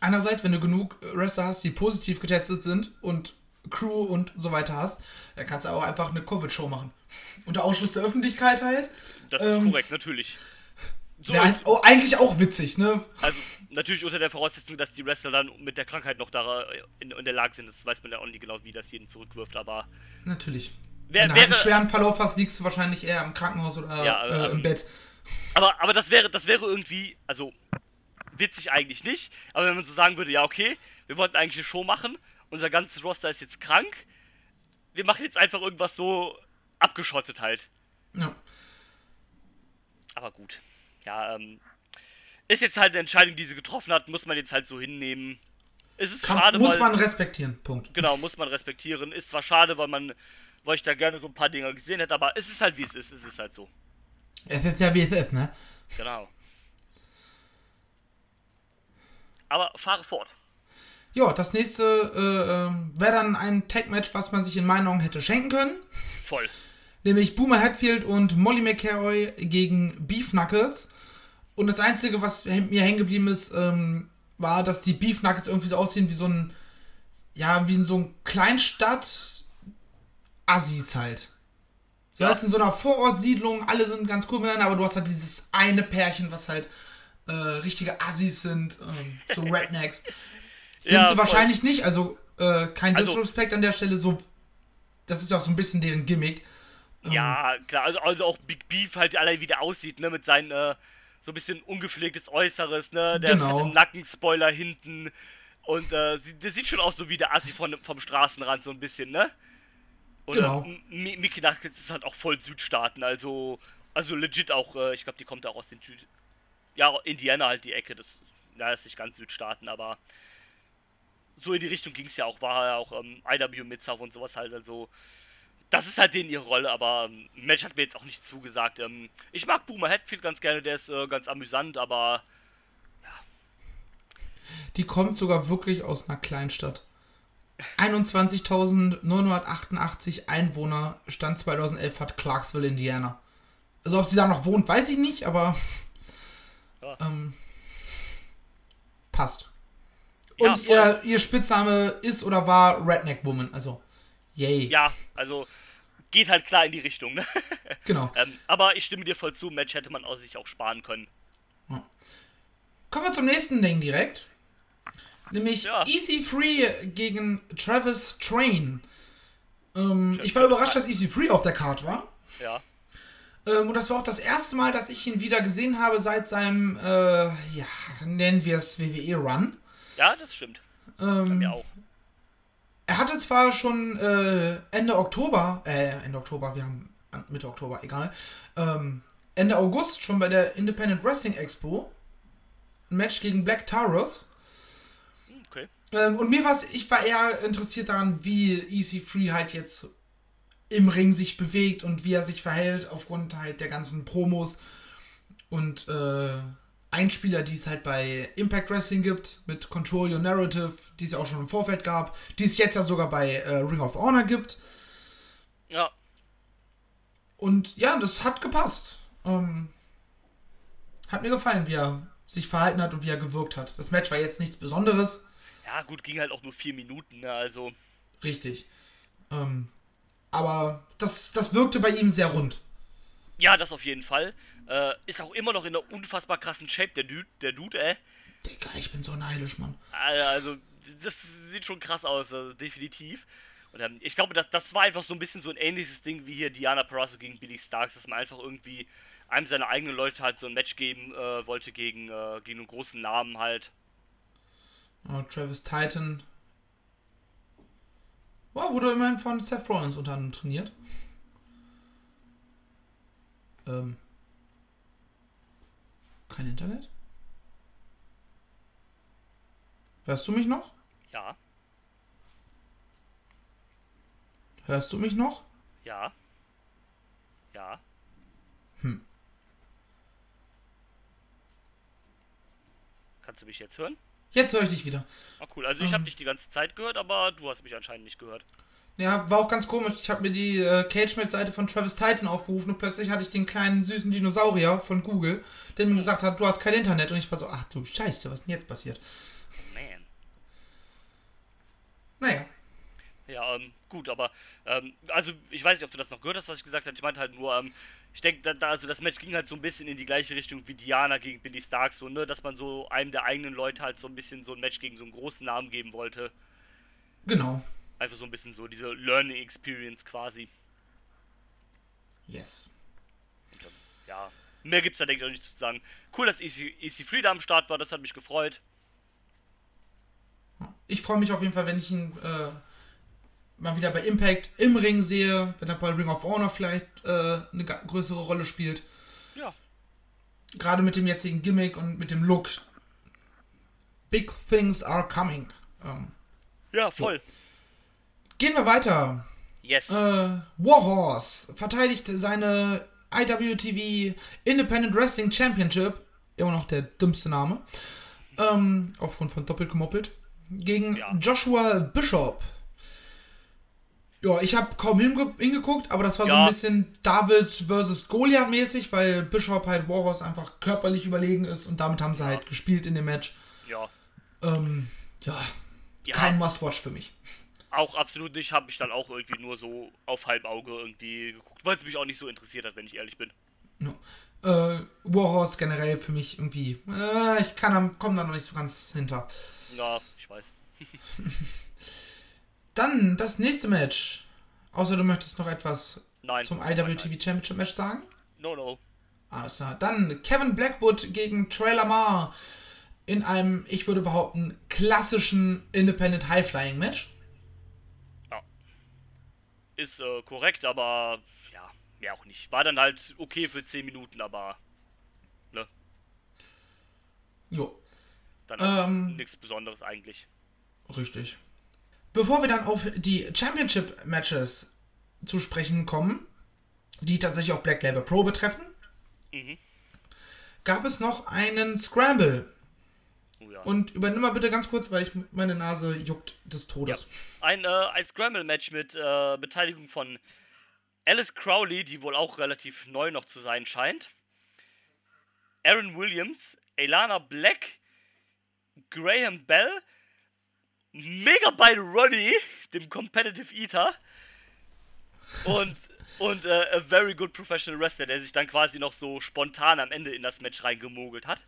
Andererseits, wenn du genug Wrestler hast, die positiv getestet sind und Crew und so weiter hast, dann kannst du auch einfach eine Covid-Show machen. Unter Ausschluss der Öffentlichkeit halt. Das Ähm, ist korrekt, natürlich. So, halt auch, eigentlich auch witzig, ne? also natürlich unter der Voraussetzung, dass die Wrestler dann mit der Krankheit noch da äh, in, in der Lage sind. Das weiß man ja auch nicht genau, wie das jeden zurückwirft, aber Natürlich. Wer- wenn du halt einen schweren Verlauf hast, liegst du wahrscheinlich eher im Krankenhaus oder Ja, äh, ähm, im Bett. Aber, aber das wäre, das wäre irgendwie, also witzig eigentlich nicht. Aber wenn man so sagen würde, ja okay, wir wollten eigentlich eine Show machen, unser ganzes Roster ist jetzt krank, wir machen jetzt einfach irgendwas so abgeschottet halt. Ja. Aber gut, ja, ähm, ist jetzt halt eine Entscheidung, die sie getroffen hat, muss man jetzt halt so hinnehmen. Es ist Kann, schade, muss weil, man respektieren. Punkt. genau, muss man respektieren. Ist zwar schade, weil man, weil ich da gerne so ein paar Dinge gesehen hätte, aber es ist halt wie es ist. Es ist halt so. Es ist ja wie es ist, ne? Genau. Aber fahre fort. Ja, das nächste äh, ähm, wäre dann ein Tag-Match, was man sich in meinen Augen hätte schenken können. Voll. Nämlich Boomer Hatfield und Molly McCarroy gegen Beef Knuckles. Und das Einzige, was mir hängen geblieben ist, ähm, war, dass die Beef Knuckles irgendwie so aussehen wie so ein, ja, wie in so ein Kleinstadt-Assis halt. So, Ja. das ist in so einer Vorortsiedlung, alle sind ganz cool miteinander, aber du hast halt dieses eine Pärchen, was halt äh, richtige Assis sind, ähm, so (laughs) Rednecks. Sind Ja, sie voll. wahrscheinlich nicht, also äh, kein Also- Disrespect an der Stelle, so. Das ist ja auch so ein bisschen deren Gimmick. Ja, klar, also, also auch Big Beef halt allein wie der aussieht, ne, mit seinem, äh, so ein bisschen ungepflegtes Äußeres, ne, der Genau. Nackenspoiler hinten und, äh, der sieht schon aus so wie der Assi von, vom Straßenrand so ein bisschen, ne? Und Genau. Mi- Mickey Knuckles ist halt auch voll Südstaaten, also, also legit auch, äh, ich glaube, die kommt auch aus den Süd... Ja, Indiana halt die Ecke, das, na, ist nicht ganz Südstaaten, aber so in die Richtung ging es ja auch, war ja auch ähm, IW Mid-South und sowas halt, also das ist halt denen ihre Rolle, aber ähm, Match hat mir jetzt auch nicht zugesagt. Ähm, ich mag Boomer Hatfield ganz gerne, der ist äh, ganz amüsant, aber Die kommt sogar wirklich aus einer Kleinstadt. 21.988 Einwohner, Stand 2011 hat Clarksville, Indiana. Also ob sie da noch wohnt, weiß ich nicht, aber Ja. ähm, passt. Ja, Und voll. ihr, ihr Spitzname ist oder war Redneck Woman, also yay. ja, also geht halt klar in die Richtung. Ne? (laughs) Genau. ähm, aber ich stimme dir voll zu, Match hätte man aus sich auch sparen können. Kommen wir zum nächsten Ding direkt. Nämlich Ja. EC3 gegen Travis Train. Ähm, ich war überrascht, dass EC3 auf der Card war. Ja, Ähm, und das war auch das erste Mal, dass ich ihn wieder gesehen habe seit seinem, äh, ja, nennen wir es WWE-Run. ja, das stimmt. Bei Ähm, mir auch. Er hatte zwar schon äh, Ende Oktober, äh, Ende Oktober, wir haben Mitte Oktober, egal, ähm, Ende August schon bei der Independent Wrestling Expo ein Match gegen Black Taurus. Okay. Ähm, und mir war ich war eher interessiert daran, wie EC3 halt jetzt im Ring sich bewegt und wie er sich verhält aufgrund halt der ganzen Promos und äh, Einspieler, die es halt bei Impact Wrestling gibt, mit Control Your Narrative, die es ja auch schon im Vorfeld gab, die es jetzt ja sogar bei äh, Ring of Honor gibt. Ja, Und ja, das hat gepasst. Ähm, hat mir gefallen, wie er sich verhalten hat und wie er gewirkt hat. Das Match war jetzt nichts Besonderes. ja, gut, ging halt auch nur vier Minuten, ne? Also, Richtig. Ähm, aber das, das wirkte bei ihm sehr rund. Ja, das auf jeden Fall. Äh, ist auch immer noch in einer unfassbar krassen Shape, der Dude, der Dude, äh. Digga, ich bin so neidisch, Mann. Also, das sieht schon krass aus, also definitiv. Und ähm, ich glaube, das, das war einfach so ein bisschen so ein ähnliches Ding wie hier Diana Perazzo gegen Billy Starks, dass man einfach irgendwie einem seiner eigenen Leute halt so ein Match geben äh, wollte gegen, äh, gegen einen großen Namen halt. Oh, Travis Titan. Oh, wurde immerhin von Seth Rollins unter anderem trainiert. Ähm. Kein Internet? Hörst du mich noch? Ja, Hörst du mich noch? ja, ja. Kannst du mich jetzt hören? Jetzt höre ich dich wieder. Ah, cool. Also ich habe dich die ganze Zeit gehört, aber du hast mich anscheinend nicht gehört. Ja, war auch ganz komisch. Ich habe mir die äh, Cage-Match-Seite von Travis Titan aufgerufen und plötzlich hatte ich den kleinen süßen Dinosaurier von Google, der mir gesagt hat, du hast kein Internet. Und ich war so, ach du Scheiße, was ist denn jetzt passiert? Man. Naja, Ja, ähm, gut, aber, ähm, also, ich weiß nicht, ob du das noch gehört hast, was ich gesagt habe. Ich meinte halt nur, ähm, ich denke, da, da, also das Match ging halt so ein bisschen in die gleiche Richtung wie Diana gegen Billy Stark, so, ne, dass man so einem der eigenen Leute halt so ein bisschen so ein Match gegen so einen großen Namen geben wollte. genau. Einfach so ein bisschen so diese Learning Experience quasi. Yes. Ja, mehr gibt's da, denke ich, auch nicht zu sagen. Cool, dass EC, EC3 da am Start war, das hat mich gefreut. Ich freue mich auf jeden Fall, wenn ich ihn äh, mal wieder bei Impact im Ring sehe, wenn er bei Ring of Honor vielleicht äh, eine größere Rolle spielt. Ja. Gerade mit dem jetzigen Gimmick und mit dem Look. Big things are coming. Ähm, Ja, voll. Gehen wir weiter. Yes. Äh, Warhorse verteidigt seine IWTV Independent Wrestling Championship, immer noch der dümmste Name, ähm, aufgrund von doppelt gemoppelt, gegen Ja. Joshua Bishop. Ja, ich habe kaum hinge hingeguckt, aber das war so Ja. ein bisschen David versus Goliath mäßig, weil Bishop halt Warhorse einfach körperlich überlegen ist und damit haben sie halt gespielt in dem Match. ja. Ähm, ja, Ja. kein Must-Watch für mich. Auch absolut nicht, habe ich dann auch irgendwie nur so auf Halbauge irgendwie geguckt, weil es mich auch nicht so interessiert hat, wenn ich ehrlich bin. Ja. Äh, Warhorse generell für mich irgendwie. Äh, ich kann am, komm da noch nicht so ganz hinter. Ja, ich weiß. (laughs) Dann das nächste Match. Außer du möchtest noch etwas Nein. zum nein, IWTV Championship Match sagen. nein. No, no. Alles klar. Dann Kevin Blackwood gegen Trey Lamar in einem, ich würde behaupten, klassischen Independent High Flying Match. Ist äh, korrekt, aber ja, mehr auch nicht. War dann halt okay für 10 Minuten, aber ne, Jo, dann auch Ähm. nichts Besonderes eigentlich. richtig. Bevor wir dann auf die Championship Matches zu sprechen kommen, die tatsächlich auch Black Label Pro betreffen, Mhm. gab es noch einen Scramble. Oh, ja. Und übernimm mal bitte ganz kurz, weil ich meine Nase juckt des Todes. Ein, äh, ein Scramble-Match mit äh, Beteiligung von Alice Crowley, die wohl auch relativ neu noch zu sein scheint. Aaron Williams, Elana Black, Graham Bell, Megabyte Ronnie, dem Competitive Eater und, und äh, a very good professional wrestler, der sich dann quasi noch so spontan am Ende in das Match reingemogelt hat.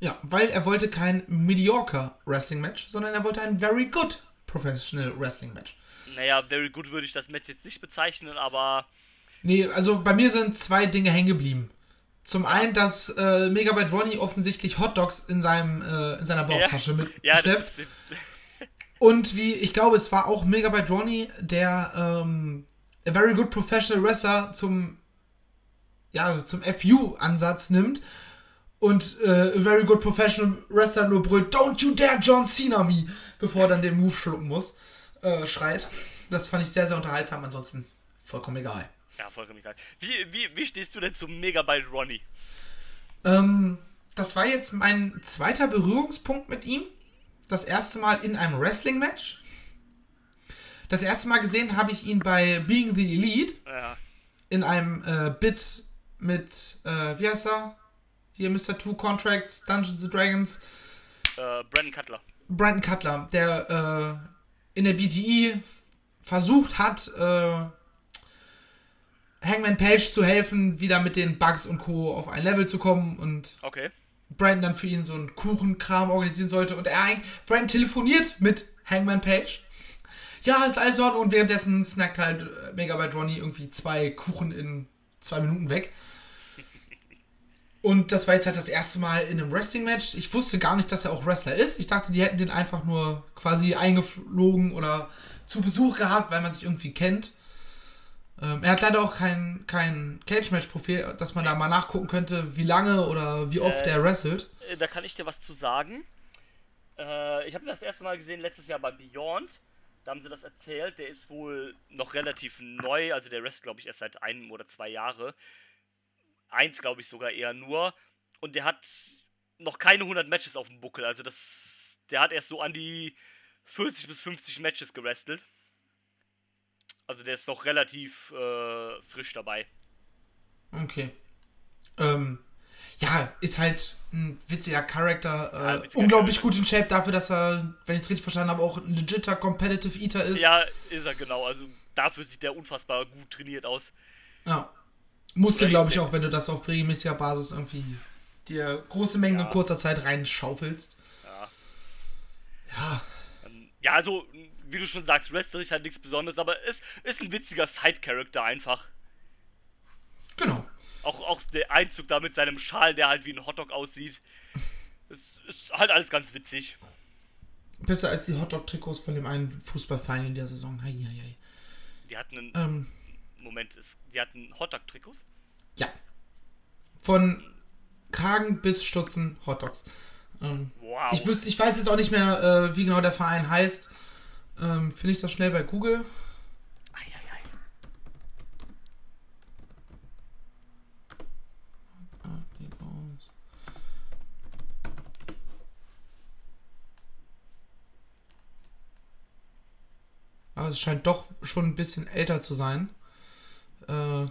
Ja, weil er wollte kein mediocre Wrestling Match, sondern er wollte ein very good Professional Wrestling Match. Naja, very good würde ich das Match jetzt nicht bezeichnen, aber Nee, also bei mir sind zwei Dinge hängen geblieben. Zum einen, dass äh, Megabyte Ronnie offensichtlich Hotdogs in, seinem, äh, in seiner Bauchtasche mit ja, das ist, (laughs) Und wie, ich glaube, es war auch Megabyte Ronnie, der ähm, a very good professional wrestler zum, ja, zum FU-Ansatz nimmt und äh, a very good professional wrestler nur brüllt, don't you dare John Cena me, bevor er dann den Move schlucken muss, äh, schreit. Das fand ich sehr, sehr unterhaltsam, ansonsten vollkommen egal. Ja, vollkommen egal. Wie, wie, wie stehst du denn zum Megabyte Ronnie? Ähm, das war jetzt mein zweiter Berührungspunkt mit ihm. Das erste Mal in einem Wrestling-Match. Das erste Mal gesehen habe ich ihn bei Being the Elite Ja, in einem äh, Bit mit, äh, wie heißt er? Hier Mr. Two Contracts, Dungeons and Dragons. äh, Brandon Cutler. Brandon Cutler, der äh, in der BTE versucht hat, äh, Hangman Page zu helfen, wieder mit den Bugs und Co. auf ein Level zu kommen und Okay. Brandon dann für ihn so einen Kuchenkram organisieren sollte und er eigentlich, Brandon telefoniert mit Hangman Page. Ja, ist alles in Ordnung und währenddessen snackt halt äh, Megabyte Ronnie irgendwie zwei Kuchen in zwei Minuten weg. Und das war jetzt halt das erste Mal in einem Wrestling-Match. Ich wusste gar nicht, dass er auch Wrestler ist. Ich dachte, die hätten den einfach nur quasi eingeflogen oder zu Besuch gehabt, weil man sich irgendwie kennt. Ähm, er hat leider auch kein, kein Cage-Match-Profil, dass man da mal nachgucken könnte, wie lange oder wie oft Äh, er wrestelt. Äh, Da kann ich dir was zu sagen. Äh, ich habe ihn das erste Mal gesehen letztes Jahr bei Beyond. Da haben sie das erzählt. Der ist wohl noch relativ neu. Also der Rest, glaube ich, erst seit einem oder zwei Jahre. Eins, glaube ich, sogar eher nur. Und der hat noch keine 100 Matches auf dem Buckel. Also das, der hat erst so an die 40 bis 50 Matches gewrestelt. Also der ist noch relativ äh, frisch dabei. Okay. Ähm, ja, ist halt ein witziger Charakter. Äh, Ja, witziger unglaublich Charakter. gut in Shape dafür, dass er, wenn ich es richtig verstanden habe, auch ein legitter Competitive Eater ist. Ja, ist er genau. Also dafür sieht der unfassbar gut trainiert aus. Ja. Musste, Oder glaube ist ich, auch, wenn du das auf regelmäßiger Basis irgendwie dir große Mengen Ja. in kurzer Zeit reinschaufelst. Ja. Ja. Ja, also, wie du schon sagst, wrestlerisch halt nichts Besonderes, aber es ist ein witziger Side-Character einfach. Genau. Auch, auch der Einzug da mit seinem Schal, der halt wie ein Hotdog aussieht. Es ist halt alles ganz witzig. Besser als die Hotdog-Trikots von dem einen Fußballverein in der Saison. Hei, hei, hei. Die hatten einen. Ähm, Moment, es, die hatten Hotdog-Trikots? ja. Von Kragen bis Stutzen Hotdogs. Ähm, Wow. Ich, wüsste, ich weiß jetzt auch nicht mehr, äh, wie genau der Verein heißt. Ähm, Finde ich das schnell bei Google? Eieiei. Aber es scheint doch schon ein bisschen älter zu sein. Äh,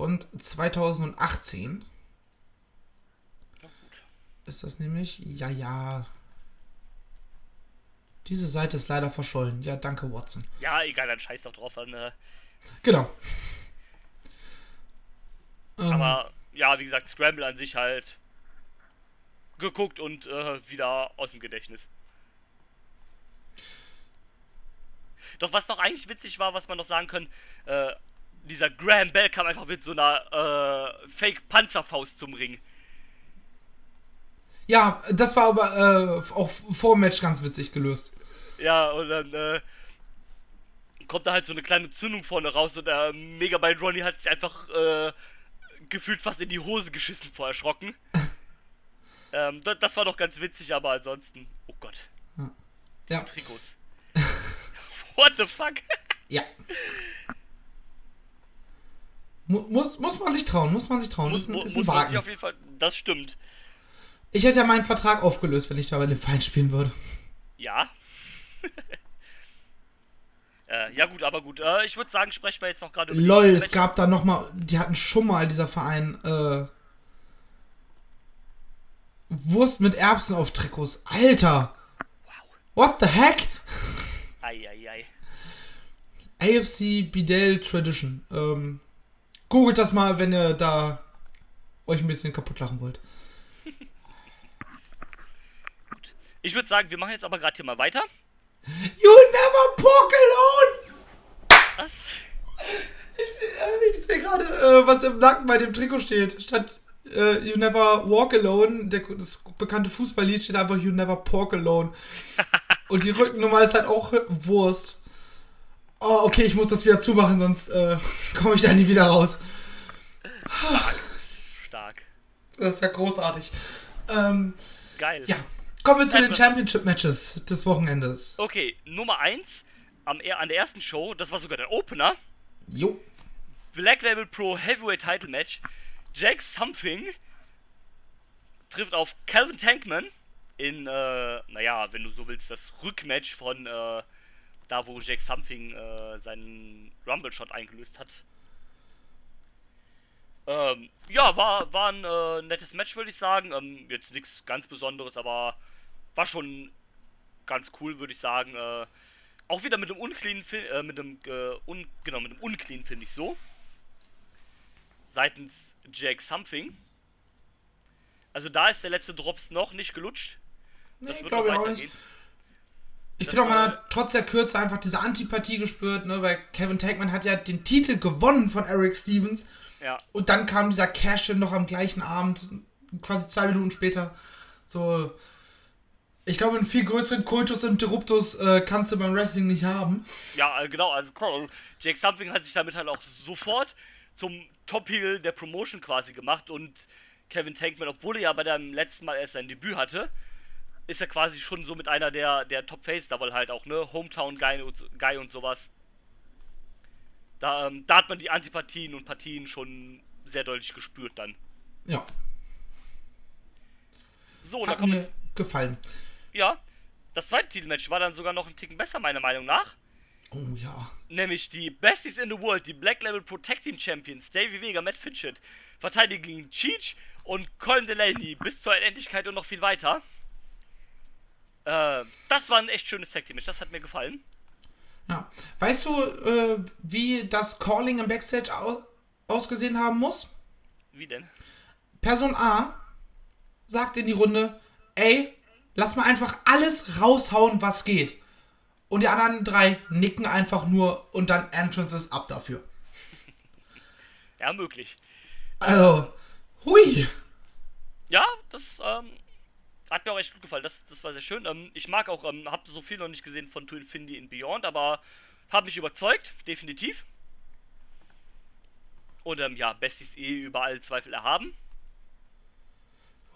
von 2018 Na gut. ist das nämlich. Ja, ja. Diese Seite ist leider verschollen. Ja, danke, Watson. Ja, egal, dann scheiß doch drauf an. Äh, Genau. Ähm, aber ja, wie gesagt, Scramble an sich halt geguckt und äh, wieder aus dem Gedächtnis. Doch was noch eigentlich witzig war, was man noch sagen können, äh, dieser Graham Bell kam einfach mit so einer äh, Fake-Panzerfaust zum Ring. ja, das war aber äh, auch vor dem Match ganz witzig gelöst. Ja, und dann äh, kommt da halt so eine kleine Zündung vorne raus und der Megabyte Ronnie hat sich einfach äh, gefühlt fast in die Hose geschissen vor Erschrocken. (laughs) ähm, das, das war doch ganz witzig, aber ansonsten, oh Gott, Ja, Trikots. (laughs) What the fuck? ja. (laughs) Mu muss, muss man sich trauen, muss man sich trauen. muss ist ein, ist ein muss man sich auf jeden Fall, das stimmt. Ich hätte ja meinen Vertrag aufgelöst, wenn ich da bei dem Verein spielen würde. Ja. (laughs) äh, ja gut, aber gut. Äh, ich würde sagen, sprechen wir jetzt noch gerade über Lol, es gab da nochmal, die hatten schon mal dieser Verein, äh, Wurst mit Erbsen auf Trikots. Alter! What the heck? Eieiei. AFC Bidel Tradition. Ähm, googelt das mal, wenn ihr da euch ein bisschen kaputt lachen wollt. Ich würde sagen, wir machen jetzt aber gerade hier mal weiter. You never pork alone! Das. Ich, sehe gerade, äh, was im Nacken bei dem Trikot steht. Statt äh, You never walk alone, der, das bekannte Fußballlied steht einfach You never pork alone. (laughs) Und die Rückennummer ist halt auch Wurst. Oh, okay, ich muss das wieder zumachen, sonst äh, (laughs) komme ich da nie wieder raus. Stark. Das ist ja großartig. Ähm, Geil. ja, kommen wir zu den Etwas- Championship-Matches des Wochenendes. Okay, Nummer 1 am, er- an der ersten Show, das war sogar der Opener. Jo. Black Label Pro Heavyweight Title Match. Jack Something trifft auf Calvin Tankman in, äh, naja, wenn du so willst, das Rückmatch von äh, da, wo Jack Something äh, seinen Rumble-Shot eingelöst hat. Ähm, ja, war, war ein äh, nettes Match, würde ich sagen. Ähm, jetzt nichts ganz Besonderes, aber war schon ganz cool, würde ich sagen. Äh, auch wieder mit einem unclean, Fin- äh, mit einem, äh, un genau, mit einem unclean finde ich so. Seitens Jack Something. Also da ist der letzte Drops noch nicht gelutscht. Das Nee, wird noch glaub ich auch weitergehen. Ich finde auch, man hat trotz der Kürze einfach diese Antipathie gespürt, ne, weil Kevin Tankman hat ja den Titel gewonnen von Eric Stevens Ja, und dann kam dieser Cash-In noch am gleichen Abend, quasi zwei Minuten später. So, ich glaube, einen viel größeren Kultus Interruptus äh, kannst du beim Wrestling nicht haben. ja, äh, genau. Also cool. Jack Something hat sich damit halt auch sofort zum Top-Heel der Promotion quasi gemacht und Kevin Tankman, obwohl er ja bei dem letzten Mal erst sein Debüt hatte, ist er quasi schon so mit einer der, der Top-Face, da wohl halt auch, ne, Hometown-Guy und, Guy und sowas. Da, ähm, da hat man die Antipathien und Partien schon sehr deutlich gespürt dann. Ja, So, und da hat kommt mir jetzt, gefallen. ja, das zweite Titelmatch war dann sogar noch ein Ticken besser, meiner Meinung nach. Oh ja. Nämlich die Besties in the World, die Black Label Protect Team Champions, Davey Vega, Matt Fitchett, verteidigen gegen Cheech und Colin Delaney bis zur Endlichkeit und noch viel weiter. Äh, das war ein echt schönes Tag Team Match, das hat mir gefallen. ja. Weißt du, äh, wie das Calling im Backstage au ausgesehen haben muss? Wie denn? Person A sagt in die Runde, ey, lass mal einfach alles raushauen, was geht. Und die anderen drei nicken einfach nur und dann Entrances ab dafür. (laughs) Ja, möglich. Also, hui. Ja, das ähm, hat mir auch echt gut gefallen. Das, das war sehr schön. Ähm, ich mag auch, ähm, habe so viel noch nicht gesehen von To Infinity in Beyond, aber habe mich überzeugt, definitiv. Und ähm, ja, Besties eh über alle Zweifel erhaben.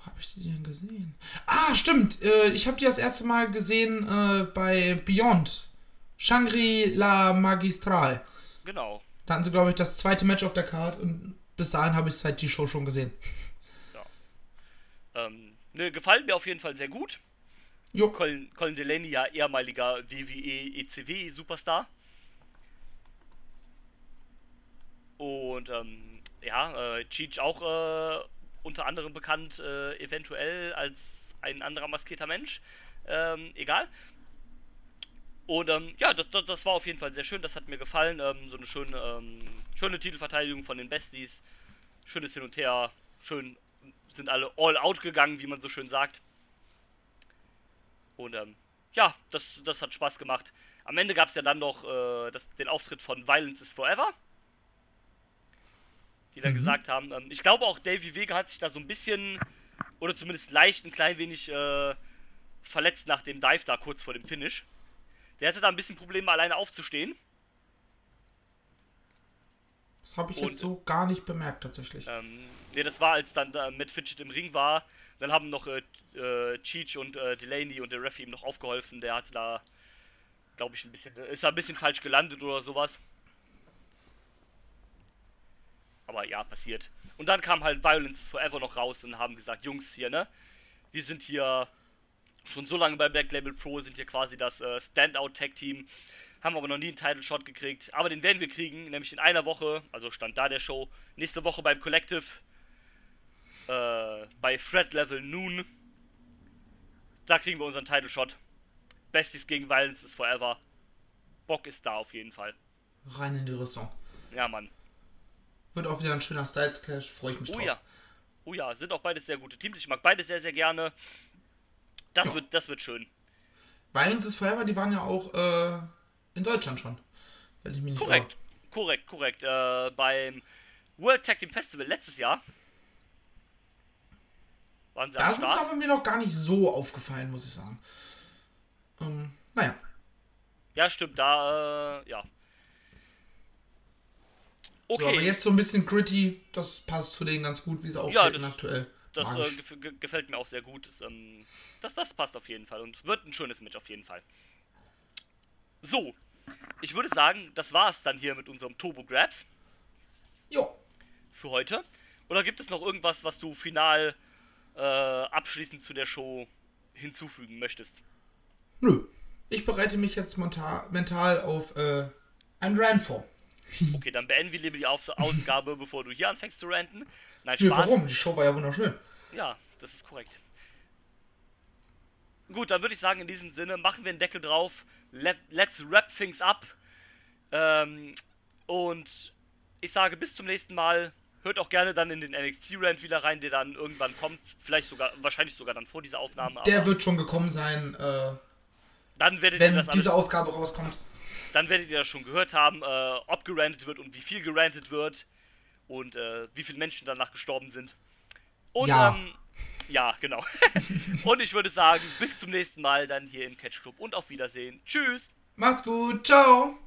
habe ich die denn gesehen? Ah, stimmt. Äh, ich habe die das erste Mal gesehen äh, bei Beyond. Shangri-La Magistral. Genau. Da hatten sie, glaube ich, das zweite Match auf der Card und bis dahin habe ich seit die Show schon gesehen. Ähm, ne, gefallen mir auf jeden Fall sehr gut. Jo. Colin, Colin Delaney, ja ehemaliger WWE, ECW Superstar. Und ähm, ja, äh, Cheech auch äh, unter anderem bekannt, äh, eventuell als ein anderer maskierter Mensch. Ähm, egal. Und ähm, ja, das, das, das war auf jeden Fall sehr schön, das hat mir gefallen. Ähm, so eine schöne, ähm, schöne Titelverteidigung von den Besties. Schönes Hin und Her. Schön sind alle all out gegangen, wie man so schön sagt. Und ähm, ja, das, das hat Spaß gemacht. Am Ende gab es ja dann noch äh, das, den Auftritt von Violence is Forever. Die dann gesagt haben, ähm, ich glaube auch Davey Vega hat sich da so ein bisschen, oder zumindest leicht ein klein wenig äh, verletzt nach dem Dive da kurz vor dem Finish. Der hatte da ein bisschen Probleme, alleine aufzustehen. Das habe ich Und- jetzt so gar nicht bemerkt, tatsächlich. Ähm, ne, das war, als dann da Matt Fidget im Ring war. Dann haben noch äh, äh, Cheech und äh, Delaney und der Referee ihm noch aufgeholfen. Der hatte da, glaube ich, ein bisschen, ist da ein bisschen falsch gelandet oder sowas. Aber ja, passiert. Und dann kam halt Violence Forever noch raus und haben gesagt, Jungs hier, ne? Wir sind hier schon so lange bei Black Label Pro, sind hier quasi das äh, Standout-Tag-Team. Haben aber noch nie einen Title-Shot gekriegt. Aber den werden wir kriegen, nämlich in einer Woche, also stand da der Show, nächste Woche beim Collective, äh, bei Thread Level Noon. Da kriegen wir unseren Title-Shot. Besties gegen Violence is Forever. Bock ist da auf jeden Fall. Rein in die Rüstung. Ja, Mann. Wird auch wieder ein schöner Styles Clash, freue ich mich Oh drauf. ja. Oh ja, sind auch beides sehr gute Teams. Ich mag beide sehr, sehr gerne. Das, Ja. wird, das wird schön. Violence is Forever, die waren ja auch äh, in Deutschland schon. Wenn ich mich nicht Korrekt, korrekt, korrekt. Äh, beim World Tag Team Festival letztes Jahr waren sie Das ist Start. aber mir noch gar nicht so aufgefallen, muss ich sagen. Ähm, naja. Ja, stimmt, da, äh, ja. So, Okay, aber jetzt so ein bisschen gritty, das passt zu denen ganz gut, wie sie auftreten das- aktuell. das äh, gef ge- gefällt mir auch sehr gut. Das, ähm, das, das passt auf jeden Fall und wird ein schönes Match auf jeden Fall. So, ich würde sagen, das war es dann hier mit unserem Turbo Grabs. Jo. für heute? Oder gibt es noch irgendwas, was du final äh, abschließend zu der Show hinzufügen möchtest? Nö. Ich bereite mich jetzt mental auf äh, ein Rant vor. (laughs) Okay, dann beenden wir lieber die Auf Ausgabe, (laughs) bevor du hier anfängst zu ranten. Nein, Spaß. warum? Die Show war ja wunderschön. Ja, das ist korrekt. Gut, dann würde ich sagen, in diesem Sinne machen wir einen Deckel drauf. Let, let's wrap things up. Ähm, und ich sage bis zum nächsten Mal. Hört auch gerne dann in den NXT-Rant wieder rein, der dann irgendwann kommt. Vielleicht sogar, wahrscheinlich sogar dann vor dieser Aufnahme. Der wird schon gekommen sein, äh, dann werdet ihr wenn das alles diese Ausgabe rauskommt. dann werdet ihr das schon gehört haben, äh, ob gerantet wird und wie viel gerantet wird und äh, wie viele Menschen danach gestorben sind. Und Ja. ähm, ja, genau. (laughs) und ich würde sagen, bis zum nächsten Mal dann hier im Catch Club und auf Wiedersehen. Tschüss. Macht's gut, ciao.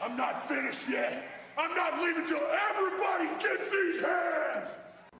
I'm not finished yet. I'm not leaving till everybody gets these hands.